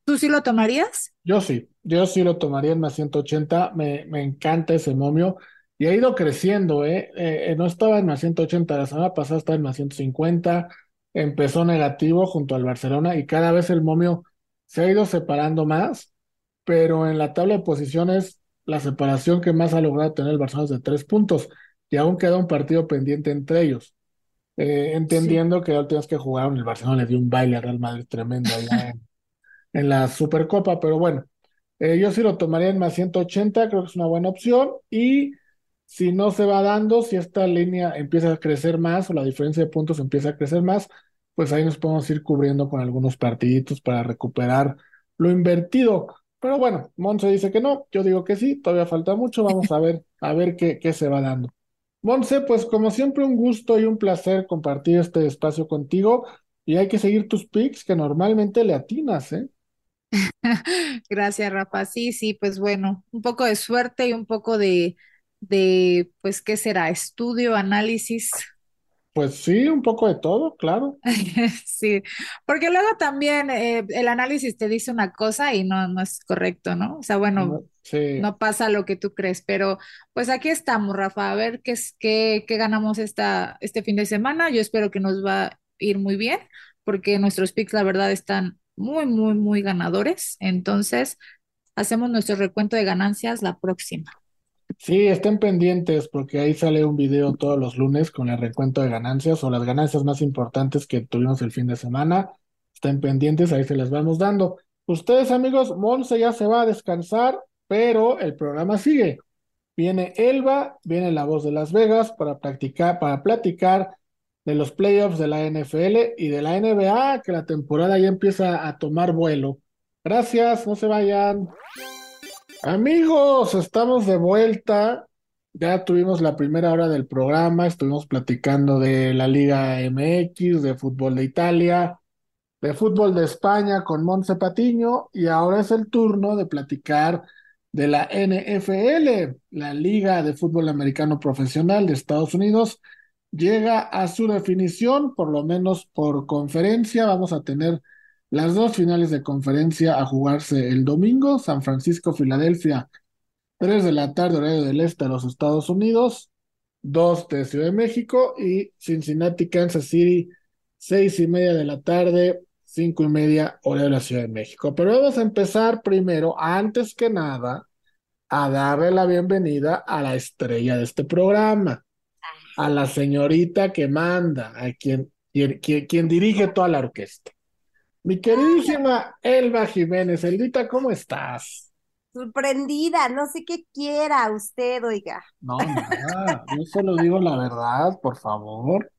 tú sí lo tomarías? Yo sí, yo sí lo tomaría en más 180. Me, me encanta ese momio y ha ido creciendo, ¿eh? Eh, eh, no estaba en más 180, la semana pasada estaba en más 150. Empezó negativo junto al Barcelona y cada vez el momio se ha ido separando más, pero en la tabla de posiciones la separación que más ha logrado tener el Barcelona es de tres puntos y aún queda un partido pendiente entre ellos. Eh, Sí. entendiendo que la última vez que jugaron el Barcelona le dio un baile al Real Madrid tremendo allá en, en la Supercopa, pero bueno, yo sí lo tomaría en más 180, creo que es una buena opción y si no se va dando, si esta línea empieza a crecer más o la diferencia de puntos empieza a crecer más, pues ahí nos podemos ir cubriendo con algunos partiditos para recuperar lo invertido. Pero bueno, Monse dice que no, yo digo que sí, todavía falta mucho, vamos a ver, a ver qué, qué se va dando. Monse, pues como siempre un gusto y un placer compartir este espacio contigo y hay que seguir tus picks que normalmente le atinas, ¿eh? Gracias, Rafa. Sí, sí, pues bueno, un poco de suerte y un poco de, de, pues, ¿qué será? Estudio, análisis. Pues sí, un poco de todo, claro. Sí, porque luego también eh, el análisis te dice una cosa y no, no es correcto, ¿no? O sea, bueno, No, Sí, no pasa lo que tú crees, pero pues aquí estamos, Rafa, a ver qué es, qué, qué ganamos esta, este fin de semana. Yo espero que nos va a ir muy bien, porque nuestros picks, la verdad, están muy, muy, muy ganadores. Entonces, hacemos nuestro recuento de ganancias la próxima. Sí, estén pendientes porque ahí sale un video todos los lunes con el recuento de ganancias o las ganancias más importantes que tuvimos el fin de semana. Estén pendientes, ahí se las vamos dando. Ustedes, amigos, Monse ya se va a descansar, pero el programa sigue. Viene Elba, viene la voz de Las Vegas para practicar, para platicar de los playoffs de la NFL y de la NBA, que la temporada ya empieza a tomar vuelo. Gracias, no se vayan. Amigos, estamos de vuelta. Ya tuvimos la primera hora del programa, estuvimos platicando de la Liga MX, de fútbol de Italia, de fútbol de España con Montse Patiño y ahora es el turno de platicar de la NFL, la Liga de Fútbol Americano Profesional de Estados Unidos. Llega a su definición, por lo menos por conferencia. Vamos a tener las dos finales de conferencia a jugarse el domingo, San Francisco, Filadelfia, 3 de la tarde, horario del este de los Estados Unidos, 2 de Ciudad de México y Cincinnati, Kansas City, seis y media de la tarde, cinco y media, hora de la Ciudad de México. Pero vamos a empezar primero, antes que nada, a darle la bienvenida a la estrella de este programa, a la señorita que manda, a quien, quien, quien, dirige toda la orquesta. Mi queridísima Elba Jiménez, Elvita, ¿cómo estás? Sorprendida, no sé qué quiera usted, oiga. No, nada, yo solo digo la verdad, por favor.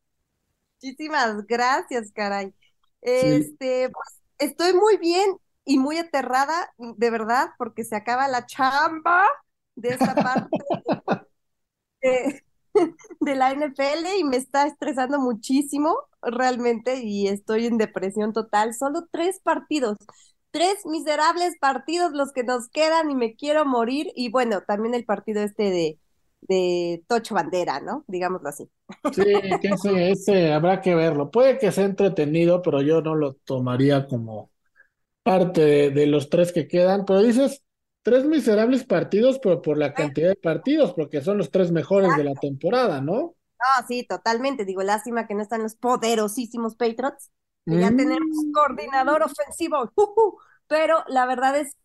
Muchísimas gracias, caray. Este, pues, estoy muy bien y muy aterrada, de verdad, porque se acaba la chamba de esta parte de, de, la NFL y me está estresando muchísimo realmente y estoy en depresión total. Solo tres partidos, tres miserables partidos los que nos quedan y me quiero morir. Y bueno, también el partido este de, de Tocho Bandera, ¿no? Digámoslo así. Sí, que ese, ese habrá que verlo. Puede que sea entretenido, pero yo no lo tomaría como parte de, los tres que quedan. Pero dices, tres miserables partidos, pero por la cantidad de partidos, porque son los tres mejores de la temporada, ¿no? No, sí, totalmente. Digo, lástima que no están los poderosísimos Patriots. Que Ya tenemos mm. coordinador ofensivo, pero la verdad es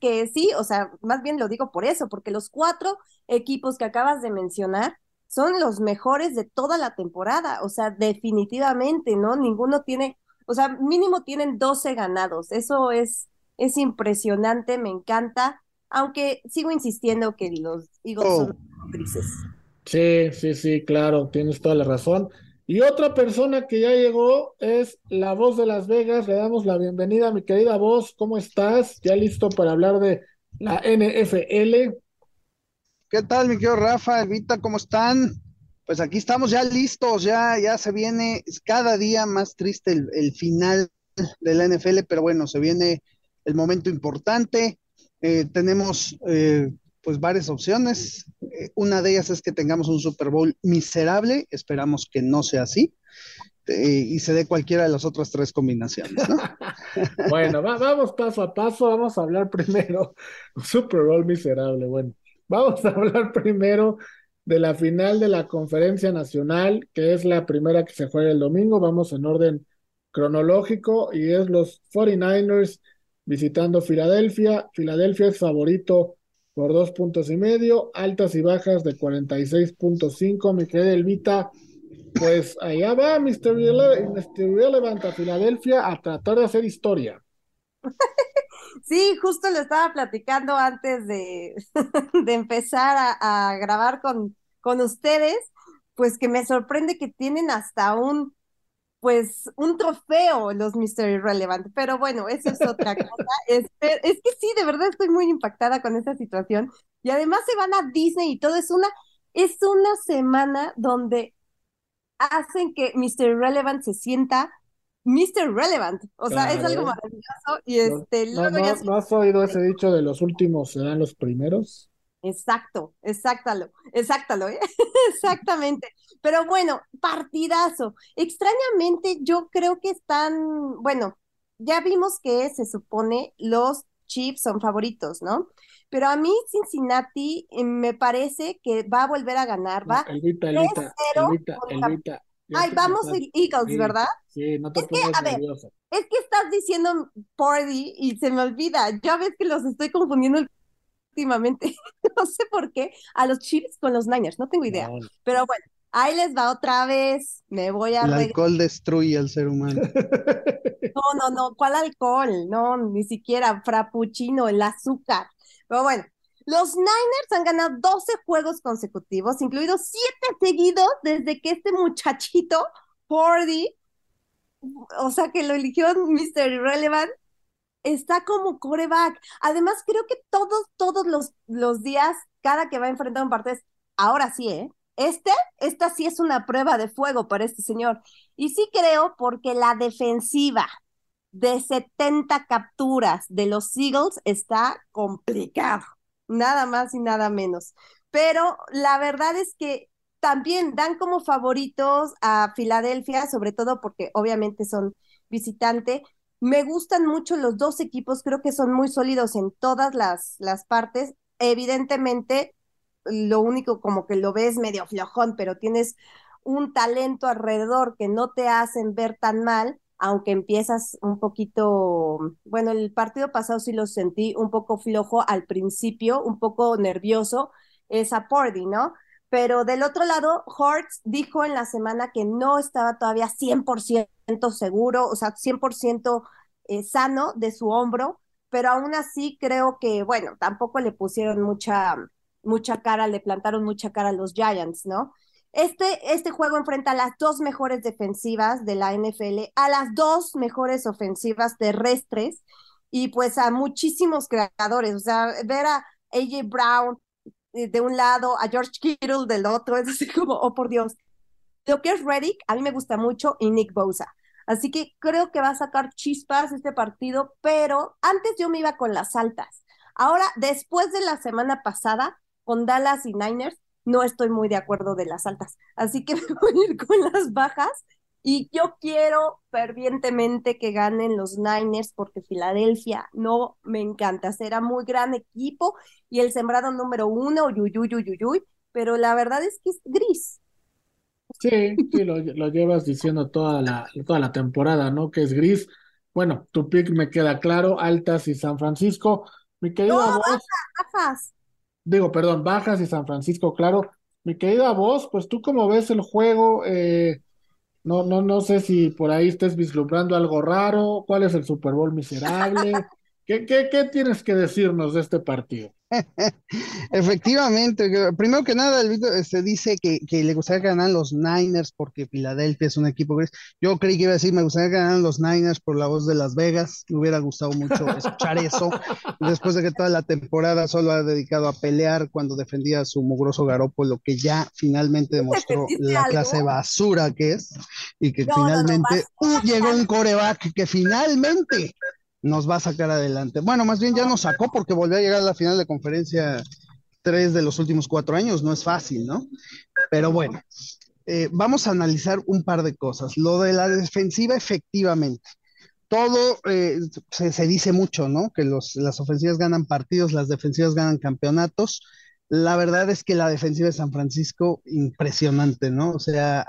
que sí, o sea, más bien lo digo por eso, porque los cuatro equipos que acabas de mencionar son los mejores de toda la temporada, o sea, definitivamente, ¿no? Ninguno tiene, o sea, mínimo tienen 12 ganados, eso es, es impresionante, me encanta, aunque sigo insistiendo que los Eagles son oh. grises. Sí, sí, sí, claro, tienes toda la razón. Y otra persona que ya llegó es la voz de Las Vegas. Le damos la bienvenida, mi querida voz. ¿Cómo estás? ¿Ya listo para hablar de la NFL? ¿Qué tal, mi querido Rafa, Elvita? ¿Cómo están? Pues aquí estamos ya listos, ya, ya se viene, es cada día más triste el, final de la NFL, pero bueno, se viene el momento importante. Eh, tenemos eh, pues varias opciones. Eh, una de ellas es que tengamos un Super Bowl miserable, esperamos que no sea así. Eh, y se dé cualquiera de las otras tres combinaciones, ¿no? bueno, vamos paso a paso, vamos a hablar primero, Super Bowl miserable, bueno, vamos a hablar primero de la final de la conferencia nacional, que es la primera que se juega el domingo, vamos en orden cronológico, y es los 49ers visitando Filadelfia, Filadelfia es favorito por dos puntos y medio, altas y bajas de 46.5, me quedé Elvita, pues allá va Mr. Relevant a Filadelfia a tratar de hacer historia. Sí, justo lo estaba platicando antes de, de empezar a, a, grabar con, con ustedes, pues que me sorprende que tienen hasta un pues un trofeo los Mystery Relevant, pero bueno, eso es otra cosa. Es, es, que sí, de verdad estoy muy impactada con esta situación. Y además se van a Disney y todo, es una, es una semana donde hacen que Mr. Relevant se sienta Mr. Relevant. O sea, es algo maravilloso. Y este, no, no, has oído ese dicho de los últimos serán los primeros? Exacto, exactalo, exactalo, ¿eh? exactamente. Pero bueno, partidazo. Extrañamente, yo creo que están, bueno, ya vimos que se supone los Chiefs son favoritos, ¿no? Pero a mí Cincinnati eh, me parece que va a volver a ganar, va Elvita, Elvita, Elvita, Elvita, Ay, vamos el Eagles, ¿verdad? Sí, no te es que, a ver, es que estás diciendo Party y se me olvida. Ya ves que los estoy confundiendo últimamente, no sé por qué, a los Chiefs con los Niners, no tengo idea. Pero bueno, ahí les va otra vez, me voy a... El alcohol destruye al ser humano. No, no, no, ¿cuál alcohol? No, ni siquiera frappuccino, el azúcar. Pero bueno, los Niners han ganado 12 juegos consecutivos, incluidos 7 seguidos desde que este muchachito, Pordy, o sea, que lo eligió Mr. Irrelevant, está como coreback. Además, creo que todos, todos los, los días, cada que va a enfrentar un partido, ahora sí, ¿eh? Este, esta sí es una prueba de fuego para este señor. Y sí creo porque la defensiva de 70 capturas de los Eagles está complicado, nada más y nada menos. Pero la verdad es que también dan como favoritos a Filadelfia, sobre todo porque obviamente son visitante. Me gustan mucho los dos equipos, creo que son muy sólidos en todas las, las partes. Evidentemente, lo único como que lo ves medio flojón, pero tienes un talento alrededor que no te hacen ver tan mal, aunque empiezas un poquito, bueno, el partido pasado sí lo sentí un poco flojo al principio, un poco nervioso, es Pordy, ¿no? Pero del otro lado, Hortz dijo en la semana que no estaba todavía 100% seguro, o sea, 100% eh, sano de su hombro, pero aún así creo que, bueno, tampoco le pusieron mucha, mucha cara, le plantaron mucha cara a los Giants, ¿no? Este, este juego enfrenta a las dos mejores defensivas de la NFL, a las dos mejores ofensivas terrestres y pues a muchísimos creadores. O sea, ver a AJ Brown de un lado, a George Kittle del otro, es así como, oh por Dios. Lo que es Reddick, a mí me gusta mucho, y Nick Bosa. Así que creo que va a sacar chispas este partido, pero antes yo me iba con las altas. Ahora, después de la semana pasada, con Dallas y Niners, no estoy muy de acuerdo de las altas. Así que me voy a ir con las bajas y yo quiero fervientemente que ganen los Niners porque Filadelfia no me encanta. Será muy gran equipo y el sembrado número uno, uy, pero la verdad es que es gris. Sí, sí, lo, llevas diciendo toda la, toda la temporada, ¿no? Que es gris. Bueno, tu pick me queda claro, altas y San Francisco. Mi querida no, bajas. Digo, perdón, bajas y San Francisco, claro. Mi querida voz, pues tú cómo ves el juego, eh, no, no, no sé si por ahí estés vislumbrando algo raro, cuál es el Super Bowl miserable, ¿qué, qué, qué tienes que decirnos de este partido? Efectivamente, primero que nada, el se este, dice que, que, le gustaría ganar los Niners porque Filadelfia es un equipo gris. Yo creí que iba a decir, me gustaría ganar los Niners por la voz de Las Vegas. Me hubiera gustado mucho escuchar eso. Después de que toda la temporada solo ha dedicado a pelear cuando defendía a su mugroso lo que ya finalmente demostró la clase basura que es y que finalmente uh, llegó un coreback que finalmente nos va a sacar adelante. Bueno, más bien ya nos sacó porque volvió a llegar a la final de conferencia tres de los últimos cuatro años, no es fácil, ¿no? Pero bueno, eh, vamos a analizar un par de cosas. Lo de la defensiva, efectivamente. Todo eh, se, dice mucho, ¿no? Que los, las ofensivas ganan partidos, las defensivas ganan campeonatos. La verdad es que la defensiva de San Francisco, impresionante, ¿no? O sea,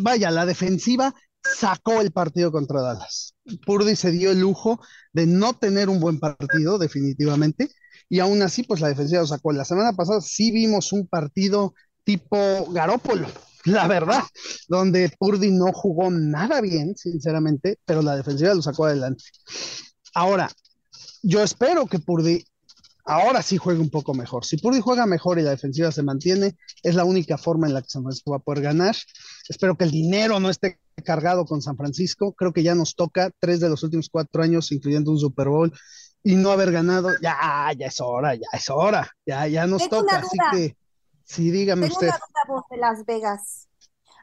vaya, la defensiva sacó el partido contra Dallas. Purdy se dio el lujo de no tener un buen partido, definitivamente, y aún así, pues la defensiva lo sacó. La semana pasada sí vimos un partido tipo Garópolo, la verdad, donde Purdy no jugó nada bien, sinceramente, pero la defensiva lo sacó adelante. Ahora, yo espero que Purdy ahora sí juegue un poco mejor. Si Purdy juega mejor y la defensiva se mantiene, es la única forma en la que Francisco va a poder ganar. Espero que el dinero no esté cargado con San Francisco. Creo que ya nos toca tres de los últimos cuatro años, incluyendo un Super Bowl, y no haber ganado. Ya, ya es hora, ya es hora. Ya, ya nos toca. Así que, sí, dígame Tengo usted. Una duda, voz de Las Vegas.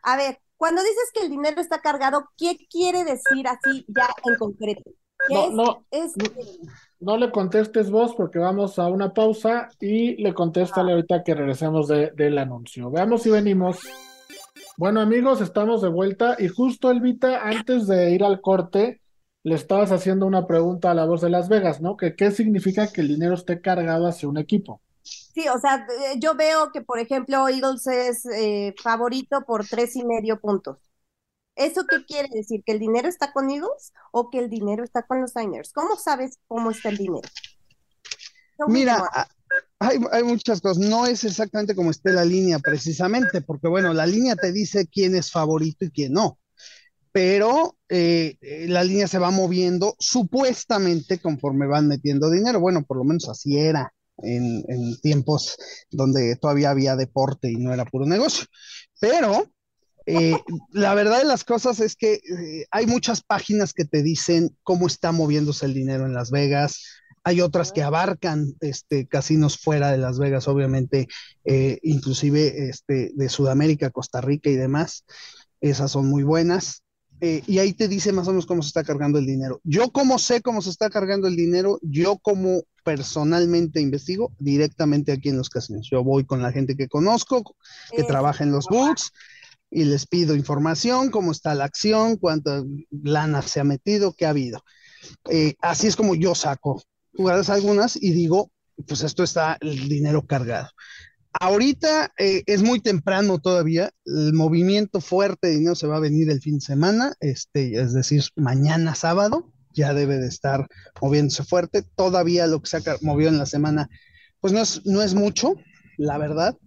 A ver, cuando dices que el dinero está cargado, ¿qué quiere decir así ya en concreto? No, no, no, le contestes vos porque vamos a una pausa y le contéstale ah. ahorita que regresemos del anuncio. Veamos si venimos. Bueno amigos, estamos de vuelta y justo Elvita, antes de ir al corte, le estabas haciendo una pregunta a la voz de Las Vegas, ¿no? Que qué significa que el dinero esté cargado hacia un equipo. Sí, o sea, eh, yo veo que, por ejemplo, Eagles es eh, favorito por tres y medio puntos. ¿Eso qué quiere decir? ¿Que el dinero está con Eagles o que el dinero está con los Niners? ¿Cómo sabes cómo está el dinero? Mira, hay, muchas cosas. No es exactamente como esté la línea precisamente, porque bueno, la línea te dice quién es favorito y quién no. Pero eh, eh, la línea se va moviendo supuestamente conforme van metiendo dinero. Bueno, por lo menos así era en, tiempos donde todavía había deporte y no era puro negocio. Pero eh, la verdad de las cosas es que hay muchas páginas que te dicen cómo está moviéndose el dinero en Las Vegas. Hay otras que abarcan este, casinos fuera de Las Vegas, obviamente, eh, inclusive este, de Sudamérica, Costa Rica y demás. Esas son muy buenas. eh, y ahí te dice más o menos cómo se está cargando el dinero. Yo como sé cómo se está cargando el dinero, yo como personalmente investigo directamente aquí en los casinos. Yo voy con la gente que conozco, que trabaja en los books, y les pido información, cómo está la acción, cuánta lana se ha metido, qué ha habido. Eh, así es como yo saco jugadas algunas y digo, pues esto está el dinero cargado. Ahorita eh, es muy temprano todavía, el movimiento fuerte de dinero se va a venir el fin de semana, este, es decir, mañana sábado ya debe de estar moviéndose fuerte. Todavía lo que se ha movido en la semana, pues no es, no es mucho, la verdad.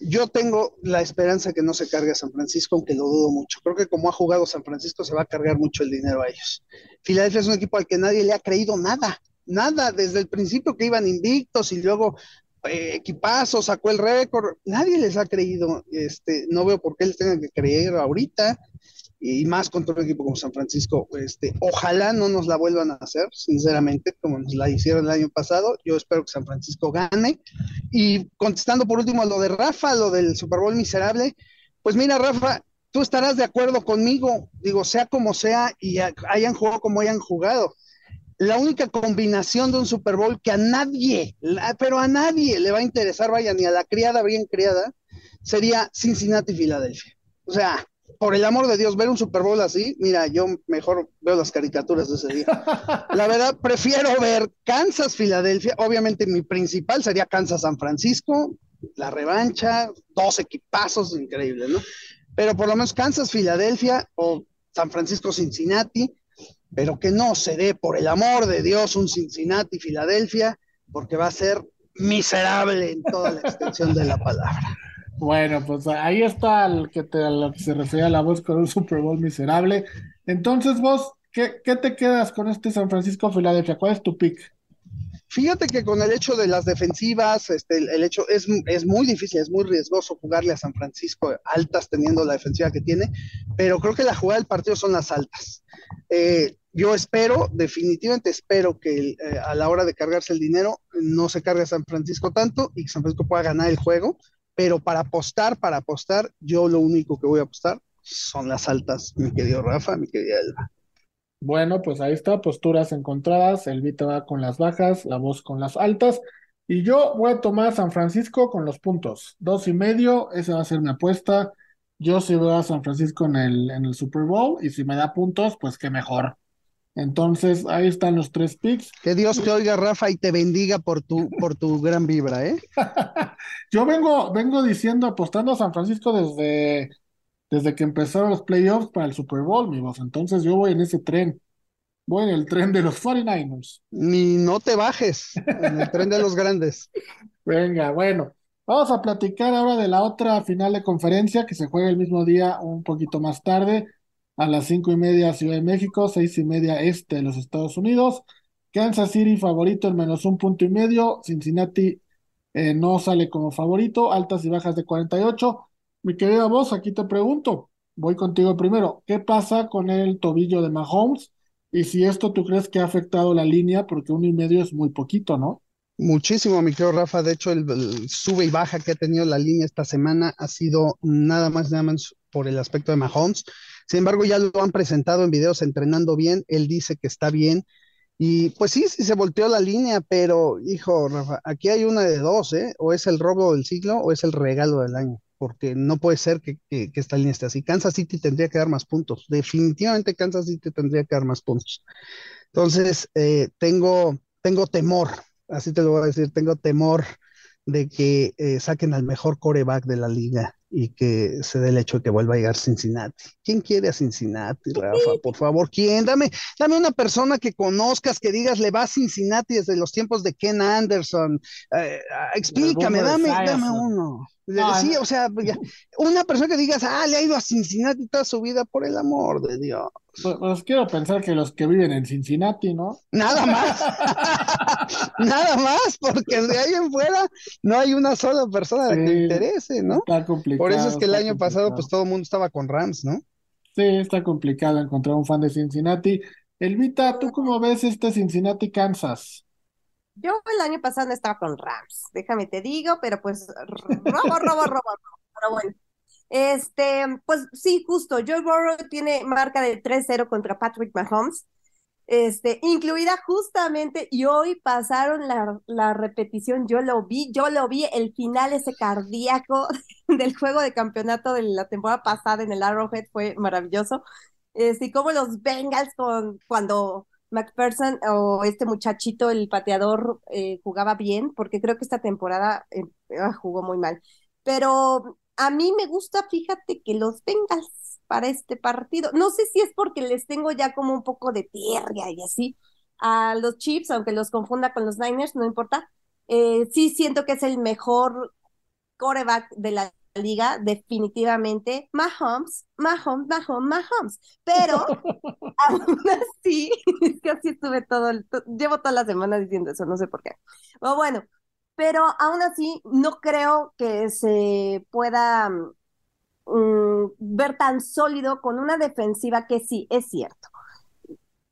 Yo tengo la esperanza que no se cargue San Francisco, aunque lo dudo mucho. Creo que como ha jugado San Francisco, se va a cargar mucho el dinero a ellos. Filadelfia es un equipo al que nadie le ha creído nada, nada, desde el principio que iban invictos y luego eh, equipazo, sacó el récord, nadie les ha creído, este, no veo por qué les tengan que creer ahorita, y más contra un equipo como San Francisco, este, ojalá no nos la vuelvan a hacer, sinceramente, como nos la hicieron el año pasado, yo espero que San Francisco gane, y contestando por último a lo de Rafa, lo del Super Bowl miserable, pues mira Rafa, tú estarás de acuerdo conmigo, digo, sea como sea, y hayan jugado como hayan jugado, la única combinación de un Super Bowl que a nadie, pero a nadie le va a interesar, vaya, ni a la criada bien criada, sería Cincinnati-Filadelfia. O sea, por el amor de Dios, ver un Super Bowl así, mira, yo mejor veo las caricaturas de ese día. La verdad, prefiero ver Kansas-Filadelfia. Obviamente, mi principal sería Kansas-San Francisco, la revancha, dos equipazos increíbles, ¿no? Pero por lo menos Kansas-Filadelfia o San Francisco-Cincinnati pero que no se dé por el amor de Dios un Cincinnati Filadelfia, porque va a ser miserable en toda la extensión de la palabra. Bueno, pues ahí está el que te, lo que se refiere a la voz con un Super Bowl miserable. Entonces, vos, ¿qué, qué te quedas con este San Francisco Filadelfia? ¿Cuál es tu pick? Fíjate que con el hecho de las defensivas, este, el, hecho es, es, muy difícil, es muy riesgoso jugarle a San Francisco altas teniendo la defensiva que tiene, pero creo que la jugada del partido son las altas. Eh, yo espero, definitivamente espero que eh, a la hora de cargarse el dinero no se cargue a San Francisco tanto y que San Francisco pueda ganar el juego, pero para apostar, para apostar, yo lo único que voy a apostar son las altas, mi querido Rafa, mi querida Elba. Bueno, pues ahí está, posturas encontradas, el Vita va con las bajas, la voz con las altas, y yo voy a tomar San Francisco con los puntos, dos y medio, esa va a ser mi apuesta, yo sí veo a San Francisco en el, en el Super Bowl, y si me da puntos, pues qué mejor. Entonces, ahí están los tres picks. Que Dios te oiga, Rafa, y te bendiga por tu, por tu gran vibra, ¿eh? yo vengo, vengo diciendo, apostando a San Francisco desde desde que empezaron los playoffs para el Super Bowl, mi voz. Entonces yo voy en ese tren. Voy en el tren de los 49ers. Ni no te bajes en el tren de los grandes. Venga, bueno. Vamos a platicar ahora de la otra final de conferencia que se juega el mismo día, un poquito más tarde, a las cinco y media Ciudad de México, seis y media este de los Estados Unidos. Kansas City favorito en menos un punto y medio. Cincinnati eh, no sale como favorito, altas y bajas de 48. Mi querida voz, aquí te pregunto, voy contigo primero, ¿qué pasa con el tobillo de Mahomes? Y si esto tú crees que ha afectado la línea, porque uno y medio es muy poquito, ¿no? Muchísimo, mi querido Rafa. De hecho, el, sube y baja que ha tenido la línea esta semana ha sido nada más, nada más por el aspecto de Mahomes. Sin embargo, ya lo han presentado en videos entrenando bien. Él dice que está bien. Y pues sí, sí se volteó la línea, pero hijo, Rafa, aquí hay una de dos, ¿eh? O es el robo del siglo o es el regalo del año porque no puede ser que, esta línea esté así. Kansas City tendría que dar más puntos. Definitivamente Kansas City tendría que dar más puntos. Entonces, eh, tengo, tengo temor, así te lo voy a decir, tengo temor de que eh, saquen al mejor coreback de la liga y que se dé el hecho de que vuelva a llegar Cincinnati. ¿Quién quiere a Cincinnati, Rafa? Por favor, ¿quién? Dame, dame una persona que conozcas, que digas, le va a Cincinnati desde los tiempos de Ken Anderson. Eh, ah, explícame, dame, dame uno. Sí, o sea, una persona que digas, ah, le ha ido a Cincinnati toda su vida, por el amor de Dios. Pues, pues, quiero pensar que los que viven en Cincinnati, ¿no? Nada más. Nada más, porque de ahí en fuera no hay una sola persona que le interese, ¿no? Está complicado. Por eso es que el año pasado, pues todo el mundo estaba con Rams, ¿no? Sí, está complicado encontrar un fan de Cincinnati. Elvita, ¿tú cómo ves este Cincinnati, Kansas? Yo el año pasado estaba con Rams, déjame te digo, pero pues robo, robo, robo, robo. Pero bueno, Este, pues sí, justo, Joe Burrow tiene marca de 3-0 contra Patrick Mahomes, este, incluida justamente, y hoy pasaron la, la, repetición, yo lo vi, yo lo vi, el final ese cardíaco del juego de campeonato de la temporada pasada en el Arrowhead fue maravilloso, este, y como los Bengals con, cuando McPherson o este muchachito, el pateador, eh, jugaba bien, porque creo que esta temporada eh, ah, jugó muy mal. Pero a mí me gusta, fíjate, que los Bengals para este partido, no sé si es porque les tengo ya como un poco de tierra y así a los Chiefs, aunque los confunda con los Niners, no importa. Eh, sí siento que es el mejor coreback de la liga, definitivamente, Mahomes, Mahomes, Mahomes, Mahomes, pero aún así, es que así estuve todo, el, llevo toda la semana diciendo eso, no sé por qué. O bueno, pero aún así no creo que se pueda mm, ver tan sólido con una defensiva que sí, es cierto.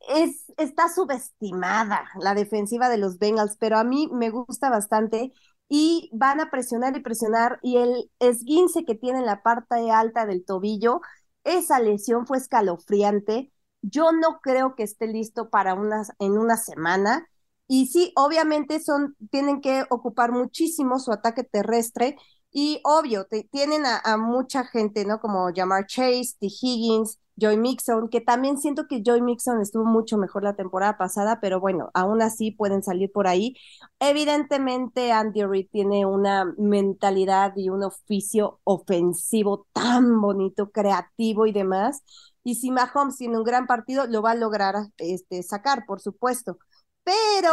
Es, está subestimada la defensiva de los Bengals, pero a mí me gusta bastante y van a presionar y presionar y el esguince que tiene en la parte alta del tobillo, esa lesión fue escalofriante. Yo no creo que esté listo para unas en una semana. Y sí, obviamente son, tienen que ocupar muchísimo su ataque terrestre y obvio, tienen a, mucha gente, ¿no? Como Jamar Chase, T. Higgins, Joy Mixon, que también siento que Joy Mixon estuvo mucho mejor la temporada pasada, pero bueno, aún así pueden salir por ahí. Evidentemente, Andy Reid tiene una mentalidad y un oficio ofensivo tan bonito, creativo y demás. Y si Mahomes tiene un gran partido, lo va a lograr este, sacar, por supuesto. Pero,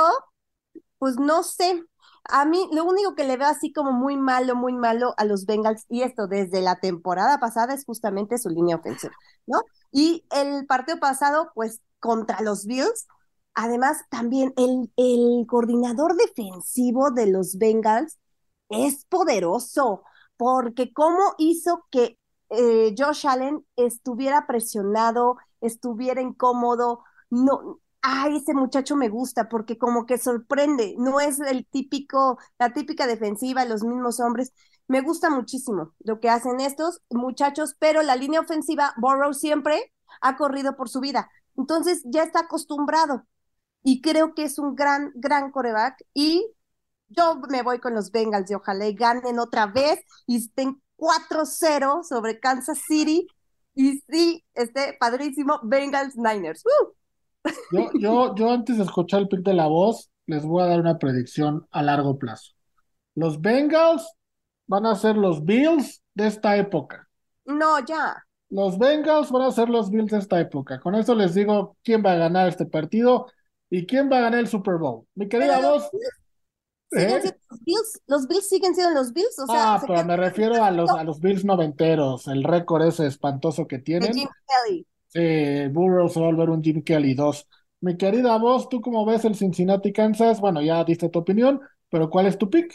pues no sé, a mí lo único que le veo así como muy malo, muy malo a los Bengals, y esto desde la temporada pasada, es justamente su línea ofensiva, ¿no? Y el partido pasado, pues contra los Bills, además también el, el coordinador defensivo de los Bengals es poderoso, porque cómo hizo que eh, Josh Allen estuviera presionado, estuviera incómodo, no, ay, ese muchacho me gusta porque como que sorprende, no es el típico, la típica defensiva, los mismos hombres. Me gusta muchísimo lo que hacen estos muchachos, pero la línea ofensiva, Borrow siempre ha corrido por su vida. Entonces ya está acostumbrado y creo que es un gran, gran coreback y yo me voy con los Bengals y ojalá ganen otra vez y estén 4-0 sobre Kansas City y sí, esté padrísimo Bengals Niners. Yo, yo, yo antes de escuchar el pick de la voz, les voy a dar una predicción a largo plazo. Los Bengals van a ser los Bills de esta época. No, ya. Los Bengals van a ser los Bills de esta época. Con eso les digo quién va a ganar este partido y quién va a ganar el Super Bowl. Mi querida voz. ¿eh? Los, Bills, los Bills siguen siendo los Bills. O sea, ah, pero me refiero a los, a los Bills noventeros, el récord ese espantoso que tienen. Jim Kelly. Sí, Burrow se va a volver un Jim Kelly 2. Mi querida voz, ¿tú cómo ves el Cincinnati Kansas? Bueno, ya diste tu opinión, pero ¿cuál es tu pick?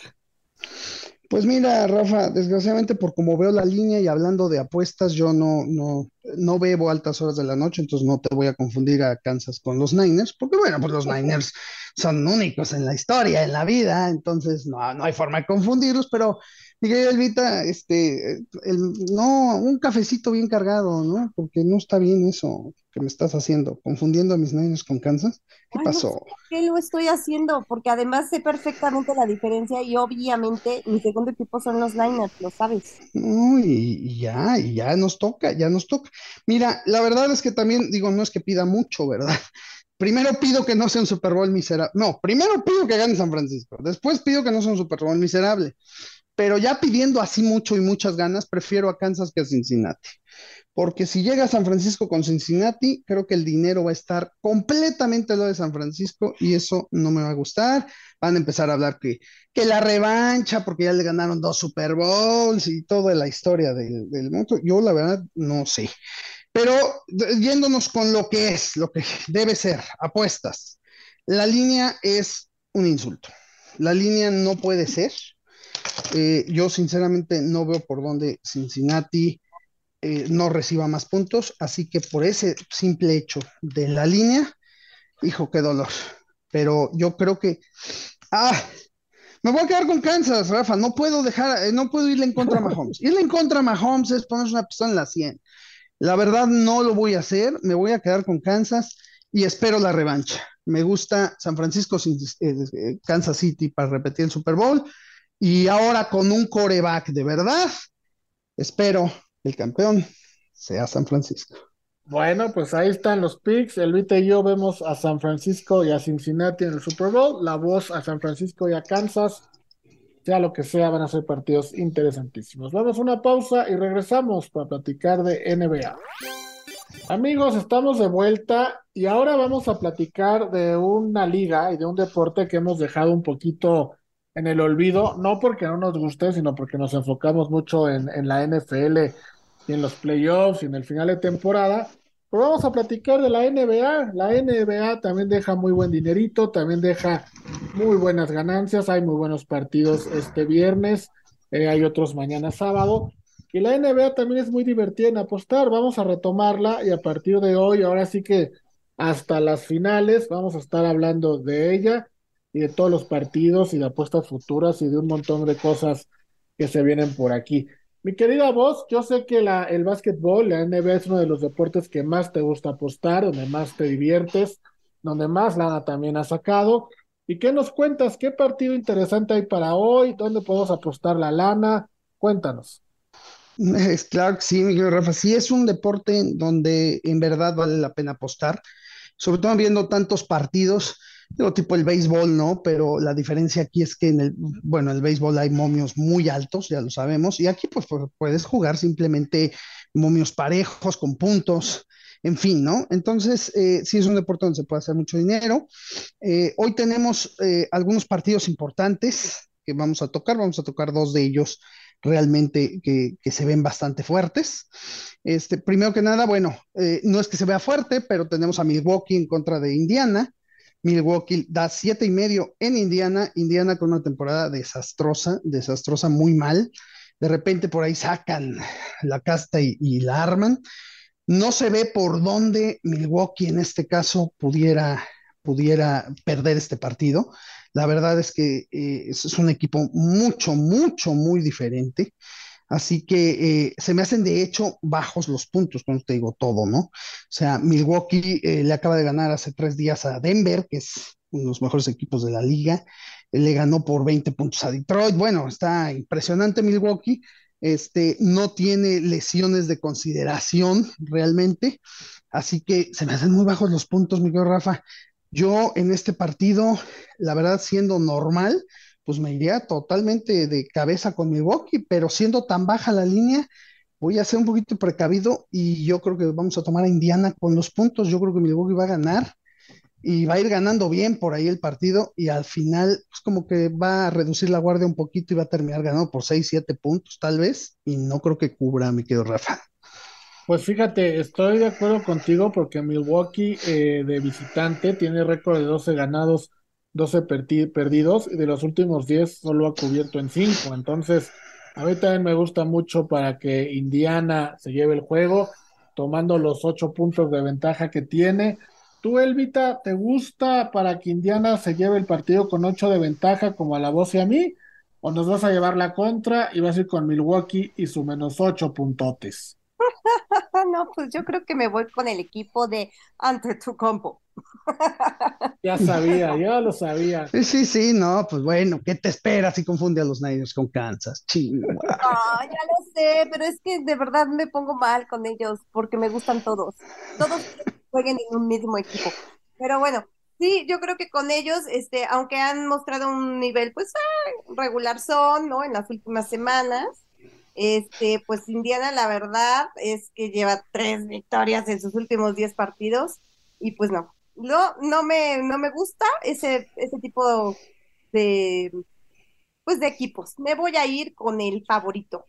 Pues mira, Rafa, desgraciadamente por como veo la línea y hablando de apuestas, yo no, no, no bebo altas horas de la noche, entonces no te voy a confundir a Kansas con los Niners, porque bueno, pues los Niners son únicos en la historia, en la vida, entonces no, no hay forma de confundirlos, pero Miguel Elvita, este, el, no, un cafecito bien cargado, ¿no? Porque no está bien eso que me estás haciendo, confundiendo a mis niños con Kansas. ¿Qué pasó? ¿Qué lo estoy haciendo? Porque además sé perfectamente la diferencia y obviamente mi segundo equipo son los Niners, lo sabes. No, y, ya, y ya nos toca, ya nos toca. Mira, la verdad es que también, digo, no es que pida mucho, ¿verdad? Primero pido que no sea un Super Bowl miserable. No, primero pido que gane San Francisco. Después pido que no sea un Super Bowl miserable pero ya pidiendo así mucho y muchas ganas, prefiero a Kansas que a Cincinnati. Porque si llega a San Francisco con Cincinnati, creo que el dinero va a estar completamente lo de San Francisco y eso no me va a gustar. Van a empezar a hablar que, que la revancha, porque ya le ganaron dos Super Bowls y toda la historia del, del mundo. Yo la verdad no sé. Pero yéndonos con lo que es, lo que debe ser, apuestas. La línea es un insulto. La línea no puede ser eh, yo sinceramente no veo por dónde Cincinnati eh, no reciba más puntos, así que por ese simple hecho de la línea, hijo, qué dolor. Pero yo creo que, ah, Me voy a quedar con Kansas, Rafa. No puedo dejar, eh, no puedo irle en contra a Mahomes. Irle en contra a Mahomes es ponerse una pistola en la 100. La verdad no lo voy a hacer. Me voy a quedar con Kansas y espero la revancha. Me gusta San Francisco, Kansas City para repetir el Super Bowl. Y ahora con un coreback de verdad, espero el campeón sea San Francisco. Bueno, pues ahí están los picks. Elvita y yo vemos a San Francisco y a Cincinnati en el Super Bowl. La voz a San Francisco y a Kansas. Sea lo que sea, van a ser partidos interesantísimos. Vamos a una pausa y regresamos para platicar de NBA. Amigos, estamos de vuelta y ahora vamos a platicar de una liga y de un deporte que hemos dejado un poquito en el olvido, no porque no nos guste, sino porque nos enfocamos mucho en, en la NFL y en los playoffs y en el final de temporada. Pero vamos a platicar de la NBA. La NBA también deja muy buen dinerito, también deja muy buenas ganancias. Hay muy buenos partidos este viernes, eh, hay otros mañana sábado. Y la NBA también es muy divertida en apostar. Vamos a retomarla y a partir de hoy, ahora sí que hasta las finales, vamos a estar hablando de ella y de todos los partidos y de apuestas futuras y de un montón de cosas que se vienen por aquí. Mi querida voz, yo sé que el básquetbol, la NBA es uno de los deportes que más te gusta apostar, donde más te diviertes, donde más lana también has sacado. ¿Y qué nos cuentas? ¿Qué partido interesante hay para hoy? ¿Dónde podemos apostar la lana? Cuéntanos. Es claro que sí, Miguel Rafa. Sí, es un deporte donde en verdad vale la pena apostar, sobre todo viendo tantos partidos digo, tipo el béisbol, ¿no? Pero la diferencia aquí es que en el, bueno, el béisbol hay momios muy altos, ya lo sabemos, y aquí pues, puedes jugar simplemente momios parejos con puntos, en fin, ¿no? Entonces, eh, sí es un deporte donde se puede hacer mucho dinero. Eh, hoy tenemos eh, algunos partidos importantes que vamos a tocar, vamos a tocar dos de ellos realmente que, que se ven bastante fuertes. Este, primero que nada, bueno, no es que se vea fuerte, pero tenemos a Milwaukee en contra de Indiana. Milwaukee da siete y medio en Indiana, Indiana con una temporada desastrosa, desastrosa, muy mal. De repente por ahí sacan la casta y, la arman. No se ve por dónde Milwaukee en este caso pudiera, pudiera perder este partido. La verdad es que eh, es un equipo mucho, mucho, muy diferente. Así que eh, se me hacen de hecho bajos los puntos, cuando te digo todo, ¿no? O sea, Milwaukee eh, le acaba de ganar hace tres días a Denver, que es uno de los mejores equipos de la liga. le ganó por 20 puntos a Detroit. Bueno, está impresionante Milwaukee. Este, no tiene lesiones de consideración realmente. Así que se me hacen muy bajos los puntos, Miguel Rafa. Yo en este partido, la verdad, siendo normal, pues me iría totalmente de cabeza con Milwaukee, pero siendo tan baja la línea, voy a ser un poquito precavido y yo creo que vamos a tomar a Indiana con los puntos. Yo creo que Milwaukee va a ganar y va a ir ganando bien por ahí el partido y al final, pues como que va a reducir la guardia un poquito y va a terminar ganando por 6, 7 puntos tal vez y no creo que cubra, mi querido Rafa. Pues fíjate, estoy de acuerdo contigo porque Milwaukee eh, de visitante tiene récord de 12 ganados 12 perdidos y de los últimos 10 solo ha cubierto en 5. Entonces, a mí también me gusta mucho para que Indiana se lleve el juego, tomando los 8 puntos de ventaja que tiene. ¿Tú, Elvita, te gusta para que Indiana se lleve el partido con 8 de ventaja como a la voz y a mí? ¿O nos vas a llevar la contra y vas a ir con Milwaukee y su menos 8 puntotes? no, pues yo creo que me voy con el equipo de ante tu compo. Ya sabía, yo lo sabía. Sí, sí, sí, no, pues bueno, ¿qué te esperas si confunde a los Niners con Kansas? Chingo. Ah, ya lo sé, pero es que de verdad me pongo mal con ellos porque me gustan todos. Todos jueguen en un mismo equipo. Pero bueno, sí, yo creo que con ellos, este, aunque han mostrado un nivel, pues, ah, regular son, ¿no? En las últimas semanas. Este, pues Indiana, la verdad es que lleva tres victorias en sus últimos diez partidos y pues no, no, no me, no me gusta ese, ese tipo de, pues de equipos. Me voy a ir con el favorito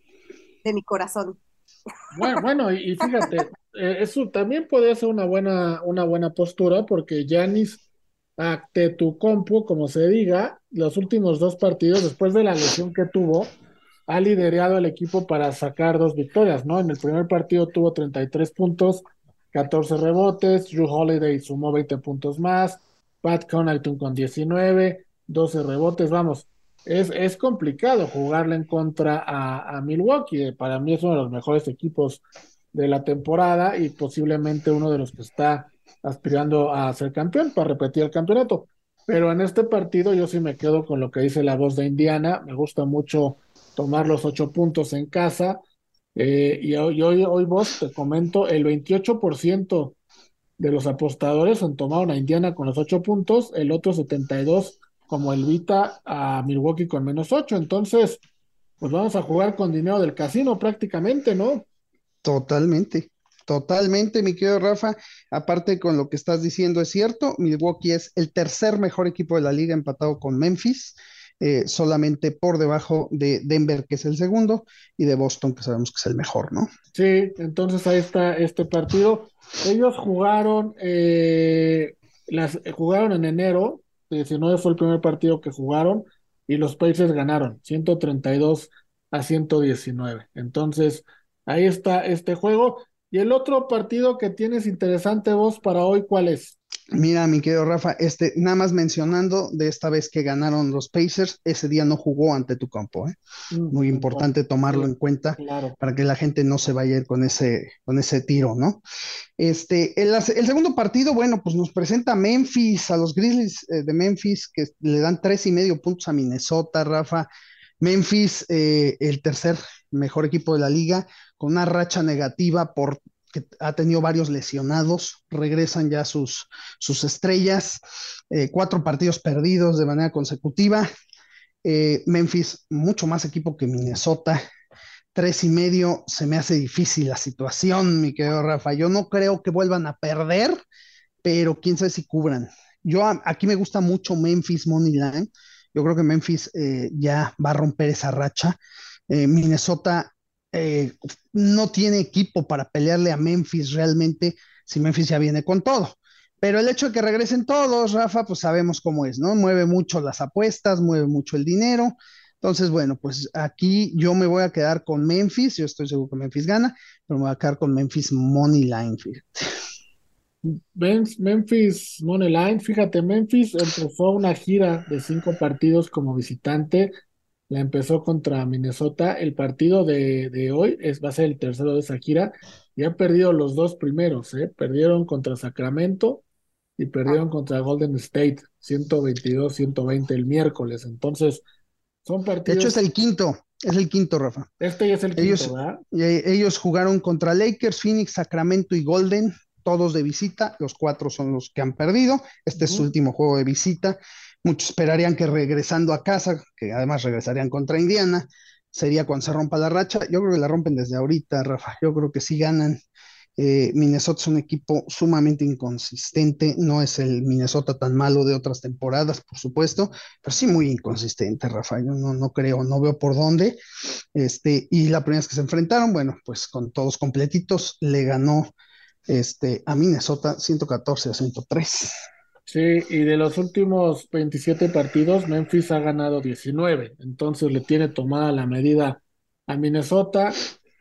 de mi corazón. Bueno, bueno y, fíjate, eh, eso también puede ser una buena, una buena postura porque Yanis ante tu compu, como se diga, los últimos dos partidos, después de la lesión que tuvo, ha liderado el equipo para sacar dos victorias, ¿no? En el primer partido tuvo 33 puntos, 14 rebotes, Drew Holiday sumó 20 puntos más, Pat Connaughton con 19, 12 rebotes, vamos, es, es complicado jugarle en contra a, Milwaukee. Para mí es uno de los mejores equipos de la temporada y posiblemente uno de los que está aspirando a ser campeón para repetir el campeonato. Pero en este partido yo sí me quedo con lo que dice la voz de Indiana. Me gusta mucho tomar los ocho puntos en casa. Eh, y hoy, hoy, hoy vos te comento, el 28% de los apostadores han tomado a Indiana con los ocho puntos, el otro 72 como el Vita a Milwaukee con menos ocho. Entonces, pues vamos a jugar con dinero del casino prácticamente, ¿no? Totalmente. Totalmente, mi querido Rafa. Aparte con lo que estás diciendo, es cierto, Milwaukee es el tercer mejor equipo de la liga empatado con Memphis, eh, solamente por debajo de Denver, que es el segundo, y de Boston, que sabemos que es el mejor, ¿no? Sí, entonces ahí está este partido. Ellos jugaron, eh, las, jugaron en enero, 19 fue el primer partido que jugaron, y los Pacers ganaron 132 a 119. Entonces, ahí está este juego. Y el otro partido que tienes interesante vos para hoy, ¿cuál es? Mira, mi querido Rafa, este, nada más mencionando de esta vez que ganaron los Pacers, ese día no jugó ante tu campo, ¿eh? Muy importante tomarlo en cuenta para que la gente no se vaya a ir con ese, con ese tiro, ¿no? Este, el, el segundo partido, bueno, pues nos presenta Memphis, a los Grizzlies eh, de Memphis, que le dan tres y medio puntos a Minnesota, Rafa. Memphis, eh, el tercer mejor equipo de la liga, con una racha negativa por que ha tenido varios lesionados, regresan ya sus, sus estrellas, eh, cuatro partidos perdidos de manera consecutiva. Eh, Memphis, mucho más equipo que Minnesota, tres y medio, se me hace difícil la situación, mi querido Rafa. Yo no creo que vuelvan a perder, pero quién sabe si cubran. Yo aquí me gusta mucho Memphis Moneyline. Yo creo que Memphis eh, ya va a romper esa racha. Minnesota eh, no tiene equipo para pelearle a Memphis realmente si Memphis ya viene con todo. Pero el hecho de que regresen todos, Rafa, pues sabemos cómo es, ¿no? Mueve mucho las apuestas, mueve mucho el dinero. Entonces, bueno, pues aquí yo me voy a quedar con Memphis, yo estoy seguro que Memphis gana, pero me voy a quedar con Memphis Money Line, Memphis Money Line, fíjate, Memphis empezó una gira de cinco partidos como visitante la empezó contra Minnesota. El partido de, hoy es, va a ser el tercero de esa gira y han perdido los dos primeros, ¿eh? Perdieron contra Sacramento y perdieron contra Golden State, 122-120 el miércoles. Entonces, son partidos. De hecho, es el quinto, es el quinto, Rafa. Este ya es el quinto, ellos, ¿verdad? Ellos jugaron contra Lakers, Phoenix, Sacramento y Golden, todos de visita. Los cuatro son los que han perdido. Este es su último juego de visita. Muchos esperarían que regresando a casa, que además regresarían contra Indiana, sería cuando se rompa la racha. Yo creo que la rompen desde ahorita, Rafa. Yo creo que sí ganan. Eh, Minnesota es un equipo sumamente inconsistente, no es el Minnesota tan malo de otras temporadas, por supuesto, pero sí muy inconsistente, Rafa. Yo no, no creo, no veo por dónde. Este, y la primera vez que se enfrentaron, bueno, pues con todos completitos, le ganó este, a Minnesota 114 a 103. Sí, y de los últimos 27 partidos, Memphis ha ganado 19, entonces le tiene tomada la medida a Minnesota.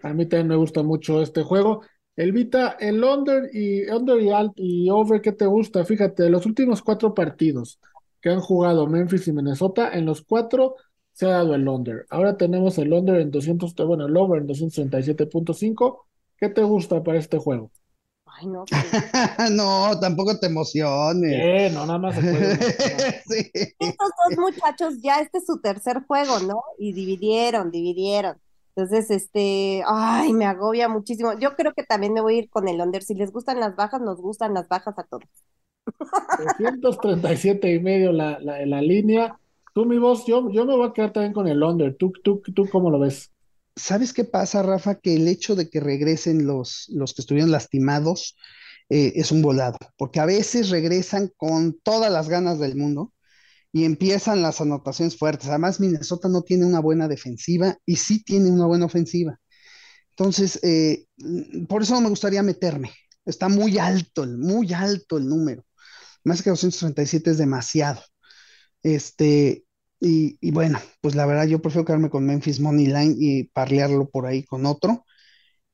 A mí también me gusta mucho este juego. Elvita, el under y under y, alt y over, ¿qué te gusta? Fíjate, de los últimos cuatro partidos que han jugado Memphis y Minnesota, en los cuatro se ha dado el under. Ahora tenemos el under en 200, bueno, el over en 237.5. ¿Qué te gusta para este juego? Ay, no. no, tampoco te emociones. Eh, no, nada más se puede. sí. Estos dos muchachos ya este es su tercer juego, ¿no? Y dividieron, dividieron. Entonces, este, ay, me agobia muchísimo. Yo creo que también me voy a ir con el under. Si les gustan las bajas, nos gustan las bajas a todos. 337 y medio la, la, la línea. Tú, mi voz, yo, yo me voy a quedar también con el under. ¿Tú, tú, tú cómo lo ves? ¿Sabes qué pasa, Rafa? Que el hecho de que regresen los, los que estuvieron lastimados eh, es un volado, porque a veces regresan con todas las ganas del mundo y empiezan las anotaciones fuertes. Además, Minnesota no tiene una buena defensiva y sí tiene una buena ofensiva. Entonces, eh, por eso no me gustaría meterme. Está muy alto, muy alto el número. Más que 237 es demasiado. Este, y, bueno, pues la verdad yo prefiero quedarme con Memphis Money Line y parlearlo por ahí con otro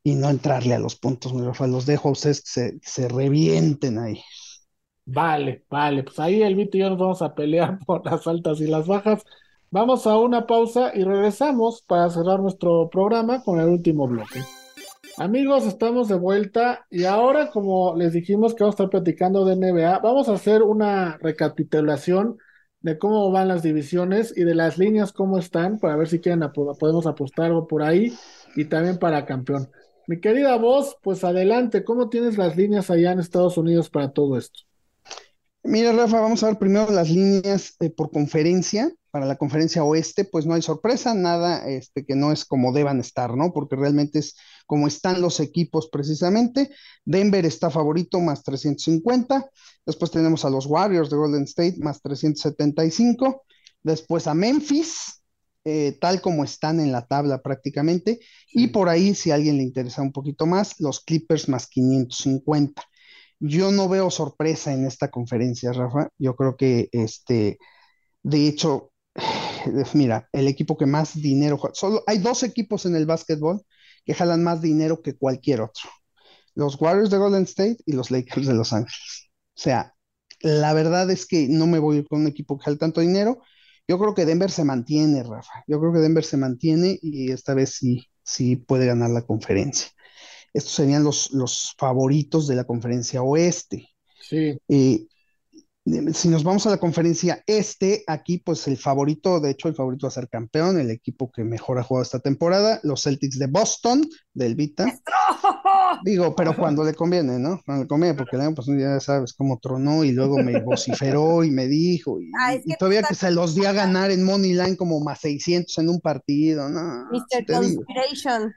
y no entrarle a los puntos, mi Rafael. Los dejo a ustedes que se, revienten ahí. Vale, vale, pues ahí el Vito y yo nos vamos a pelear por las altas y las bajas. Vamos a una pausa y regresamos para cerrar nuestro programa con el último bloque. Amigos, estamos de vuelta y ahora, como les dijimos que vamos a estar platicando de NBA, vamos a hacer una recapitulación de cómo van las divisiones y de las líneas cómo están para ver si quieren podemos apostar algo por ahí y también para campeón. Mi querida voz, pues adelante, ¿cómo tienes las líneas allá en Estados Unidos para todo esto? Mira, Rafa, vamos a ver primero las líneas eh, por conferencia. Para la conferencia oeste, pues no hay sorpresa, nada este, que no es como deban estar, ¿no? Porque realmente es como están los equipos precisamente. Denver está favorito más 350. Después tenemos a los Warriors de Golden State más 375. Después a Memphis, eh, tal como están en la tabla prácticamente. Y por ahí, si a alguien le interesa un poquito más, los Clippers más 550. Yo no veo sorpresa en esta conferencia, Rafa. Yo creo que, este, de hecho, mira, el equipo que más dinero, solo hay dos equipos en el básquetbol que jalan más dinero que cualquier otro. Los Warriors de Golden State y los Lakers de Los Ángeles. O sea, la verdad es que no me voy con un equipo que jale tanto dinero. Yo creo que Denver se mantiene, Rafa. Yo creo que Denver se mantiene y esta vez sí, sí puede ganar la conferencia. Estos serían los, los favoritos de la conferencia oeste. Sí. Eh, si nos vamos a la conferencia este, aquí pues el favorito, de hecho el favorito va a ser campeón, el equipo que mejor ha jugado esta temporada, los Celtics de Boston, del Vita. Digo, pero cuando le conviene, ¿no? Cuando le conviene, porque el año pasado ya sabes cómo tronó y luego me vociferó y me dijo, y, Ah, es y que todavía que se los di a ganar en Money Line como más 600 en un partido, ¿no? Mr. Conspiration.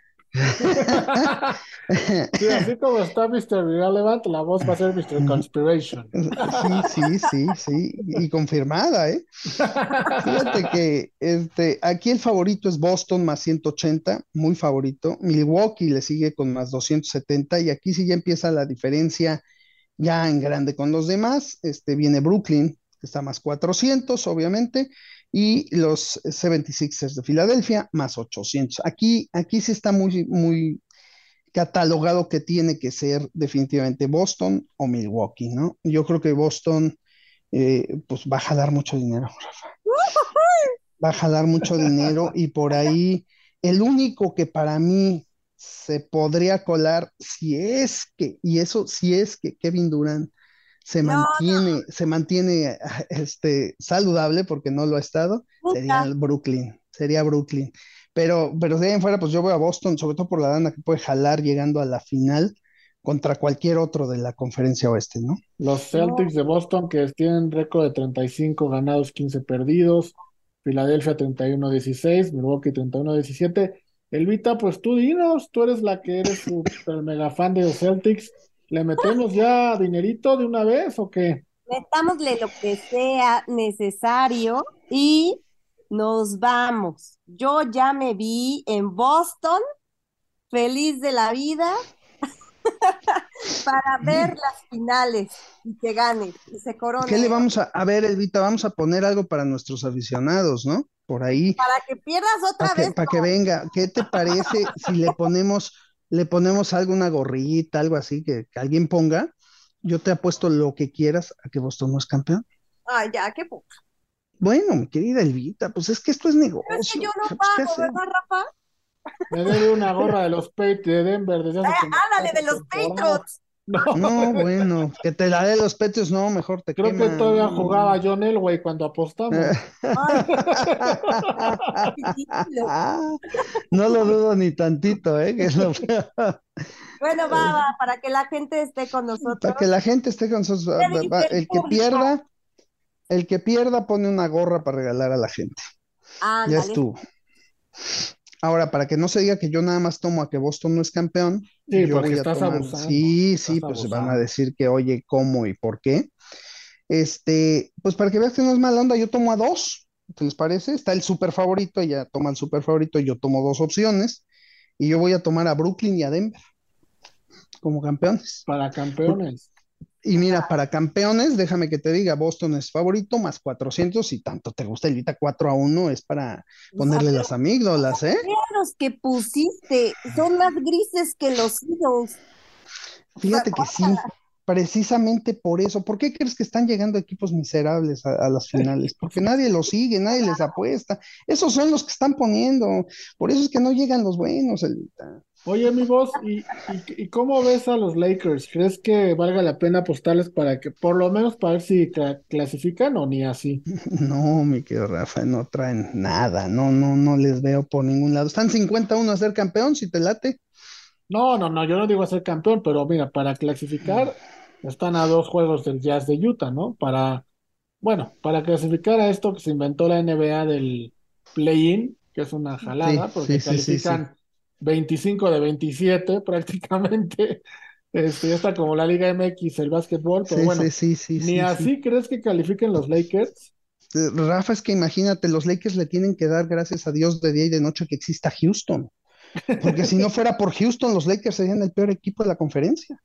Sí, así como está Mr. Irrelevant, la voz va a ser Mr. Conspiration. Sí, sí, sí, sí, y confirmada, ¿eh? Fíjate que este, aquí el favorito es Boston más 180, muy favorito. Milwaukee le sigue con más 270 y aquí sí ya empieza la diferencia ya en grande con los demás. Este, viene Brooklyn, que está más 400, obviamente, y los 76ers de Filadelfia más 800. Aquí, aquí sí está muy, muy catalogado que tiene que ser definitivamente Boston o Milwaukee, ¿no? Yo creo que Boston eh, pues va a jalar mucho dinero. Va a jalar mucho dinero y por ahí el único que para mí se podría colar si es que, y eso si es que Kevin Durant se No, mantiene, se mantiene este, saludable porque no lo ha estado, sería el Brooklyn, sería Brooklyn. Pero, pero de ahí en fuera, pues yo voy a Boston, sobre todo por la lana que puede jalar llegando a la final contra cualquier otro de la conferencia oeste, ¿no? Los Celtics de Boston que tienen récord de 35 ganados, 15 perdidos. Filadelfia 31-16, Milwaukee 31-17. Elvita, pues tú dinos, tú eres la que eres super mega fan de los Celtics. ¿Le metemos ya dinerito de una vez o qué? Metámosle lo que sea necesario y nos vamos. Yo ya me vi en Boston, feliz de la vida, para ver las finales y que gane y se corone. ¿Qué le vamos a, a ver, Elvita? Vamos a poner algo para nuestros aficionados, ¿no? Por ahí, Para que pierdas otra que, vez. para que venga. ¿Qué te parece si le ponemos, le ponemos alguna gorrita, algo así que, que alguien ponga? Yo te apuesto lo que quieras a que Boston no es campeón. Ay, ya, qué poca. Bueno, mi querida Elvita, pues es que esto es negocio. Pero es que yo no Pues, ¿qué pago? ¿verdad, Rafa? Me debe una gorra de los Patriots de Denver desde hace Eh, ándale, de los. Patriots. No, No, bueno, que te la dé los petios, no, mejor te creo que todavía jugaba John Elway cuando apostamos. No lo dudo ni tantito, ¿eh? Que es lo peor. Bueno, va, va, para que la gente esté con nosotros. Para que la gente esté con sus... ¿Qué dice va- el que pierda, el que pierda pone una gorra para regalar a la gente. Ya Ándale. estuvo. Ahora, para que no se diga que yo nada más tomo a que Boston no es campeón, Sí, yo porque voy a estás tomar. abusando, Sí, pues van a decir que, oye, ¿cómo y por qué? Este, pues para que veas que no es mala onda, yo tomo a dos, ¿qué les parece? Está el super favorito, ella toma el super favorito, yo tomo dos opciones, y yo voy a tomar a Brooklyn y a Denver como campeones. Para campeones. Y mira, para campeones, déjame que te diga, Boston es favorito, más 400, y tanto te gusta el Vita 4 a 1, es para ponerle las amígdalas, ¿eh? Los que pusiste, son más grises que los Eagles. Fíjate que sí, precisamente por eso. ¿Por qué crees que están llegando equipos miserables a, las finales? Porque nadie los sigue, nadie les apuesta. Esos son los que están poniendo. Por eso es que no llegan los buenos. Oye, mi voz, ¿y, y, cómo ves a los Lakers? ¿Crees que valga la pena apostarles para que, por lo menos, para ver si clasifican o ni así? No, mi querido Rafa, no traen nada. No, no, no les veo por ningún lado. Están 51 a ser campeón, si te late. No, no, no, yo no digo a ser campeón, pero mira, para clasificar están a dos juegos del Jazz de Utah, ¿no? Para, bueno, para clasificar a esto que se inventó la NBA del play-in, que es una jalada, porque califican 25 de 27 prácticamente. Este, ya está como la Liga MX, el básquetbol, pero bueno, ni así crees que califiquen los Lakers. Eh, Rafa, es que imagínate, los Lakers le tienen que dar gracias a Dios de día y de noche que exista Houston. Porque si no fuera por Houston, los Lakers serían el peor equipo de la conferencia.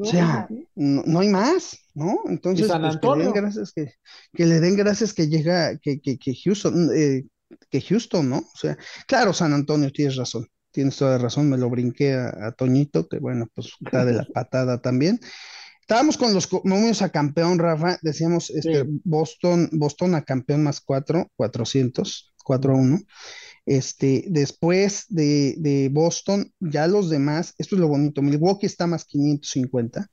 O sea, no, hay más, ¿no? Entonces, pues, que le den gracias que, que, le den gracias que llega, que, que, que Houston, eh, que Houston, ¿no? O sea, claro, San Antonio, tienes razón tienes toda la razón, me lo brinqué a, Toñito, que bueno, pues está de la patada también. Estábamos con los momios a campeón, Rafa, decíamos este, Boston, Boston a campeón más 4, 400, 4 a 1. Este, después de, de, Boston, ya los demás, esto es lo bonito, Milwaukee está más 550,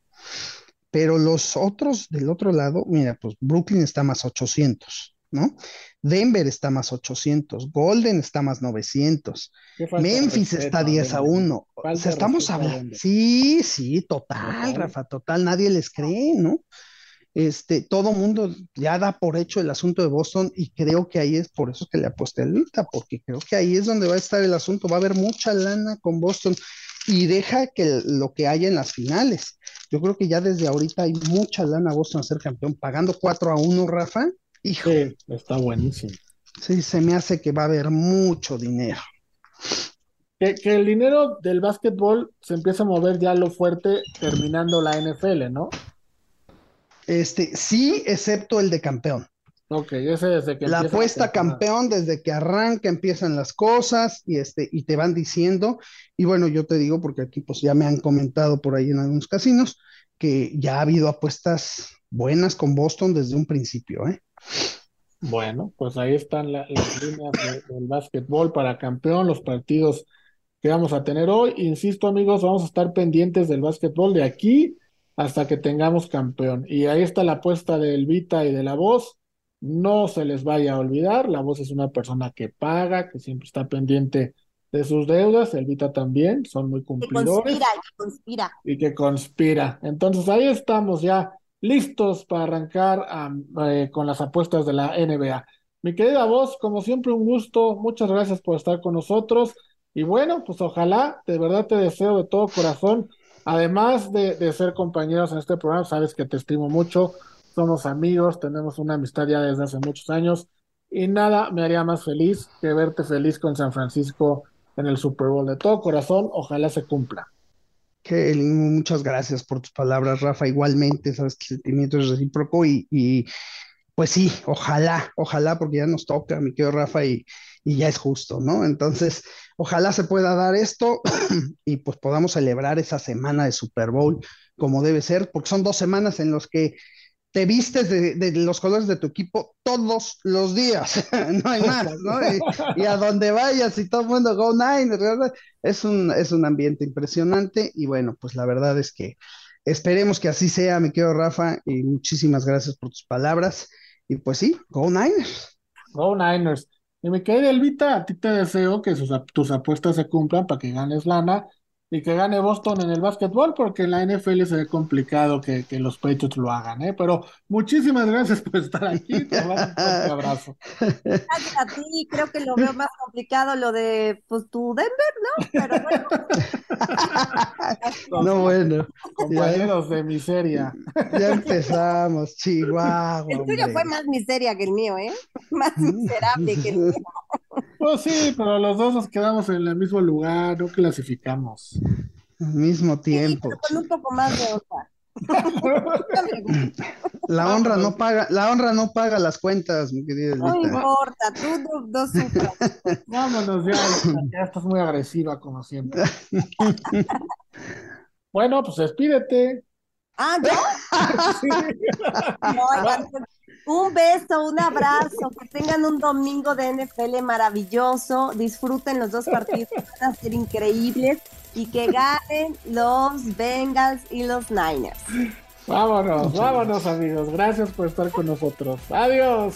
pero los otros del otro lado, mira, pues Brooklyn está más 800. ¿No? Denver está más 800, Golden está más 900, Memphis está 10 a 1. O sea, estamos hablando. Sí, sí, total, Rafa, total, nadie les cree, ¿no? Este, todo mundo ya da por hecho el asunto de Boston y creo que ahí es por eso que le aposté a Lita, porque creo que ahí es donde va a estar el asunto, va a haber mucha lana con Boston y deja que lo que haya en las finales. Yo creo que ya desde ahorita hay mucha lana Boston a ser campeón, pagando 4 a 1, Rafa, Hijo. está buenísimo. Sí, se me hace que va a haber mucho dinero. Que, el dinero del básquetbol se empieza a mover ya lo fuerte terminando la NFL, ¿no? Este, sí, excepto el de campeón. Ok, ese desde que la apuesta campeón, desde que arranca, empiezan las cosas y este, y te van diciendo. Y bueno, yo te digo, porque aquí pues ya me han comentado por ahí en algunos casinos, que ya ha habido apuestas buenas con Boston desde un principio, ¿eh? Bueno, pues ahí están las líneas del básquetbol para campeón, los partidos que vamos a tener hoy. Insisto, amigos, vamos a estar pendientes del básquetbol de aquí hasta que tengamos campeón. Y ahí está la apuesta del Vita y de la voz. No se les vaya a olvidar, la voz es una persona que paga, que siempre está pendiente de sus deudas, el Vita también, son muy cumplidores. Que conspira, que conspira. Y que conspira. Entonces ahí estamos ya listos para arrancar eh, con las apuestas de la NBA. Mi querida voz, como siempre, un gusto. Muchas gracias por estar con nosotros. Y bueno, pues ojalá, de verdad te deseo de todo corazón, además de, de ser compañeros en este programa, sabes que te estimo mucho, somos amigos, tenemos una amistad ya desde hace muchos años. Y nada me haría más feliz que verte feliz con San Francisco en el Super Bowl. De todo corazón, ojalá se cumpla muchas gracias por tus palabras, Rafa. Igualmente, sabes que el sentimiento es recíproco y, pues sí, ojalá, ojalá, porque ya nos toca, mi querido Rafa, y, y ya es justo, ¿no? Entonces, ojalá se pueda dar esto y pues podamos celebrar esa semana de Super Bowl como debe ser, porque son dos semanas en los que te vistes de, los colores de tu equipo todos los días, no hay más, ¿no? Y, a donde vayas y todo el mundo go nine, es un, es un ambiente impresionante y bueno, pues la verdad es que esperemos que así sea, mi querido Rafa, y muchísimas gracias por tus palabras. Y pues sí, go Niners. Go Niners. Y me quedé, Elvita, a ti te deseo que tus apuestas se cumplan para que ganes lana y que gane Boston en el básquetbol, porque en la NFL se ve complicado que, que los Patriots lo hagan, ¿eh? Pero muchísimas gracias por estar aquí. Te un abrazo. Gracias a ti, creo que lo veo más complicado lo de, pues, tu Denver, ¿no? Pero bueno. no, bueno. Compañeros de miseria. Ya empezamos, Chihuahua. El tuyo fue más miseria que el mío, ¿eh? Más miserable que el mío. Pues sí, pero los dos nos quedamos en el mismo lugar, no clasificamos. Al mismo tiempo. con un poco más de honra. La honra no paga, la honra no paga las cuentas, mi querida. No importa, tú no, sufras. Vámonos ya, ya estás muy agresiva como siempre. bueno, pues despídete. Ah, ¿yo? Oigan, pues, un beso, un abrazo, que tengan un domingo de NFL maravilloso, disfruten los dos partidos, van a ser increíbles y que ganen los Bengals y los Niners. Vámonos, vámonos amigos, gracias por estar con nosotros. Adiós.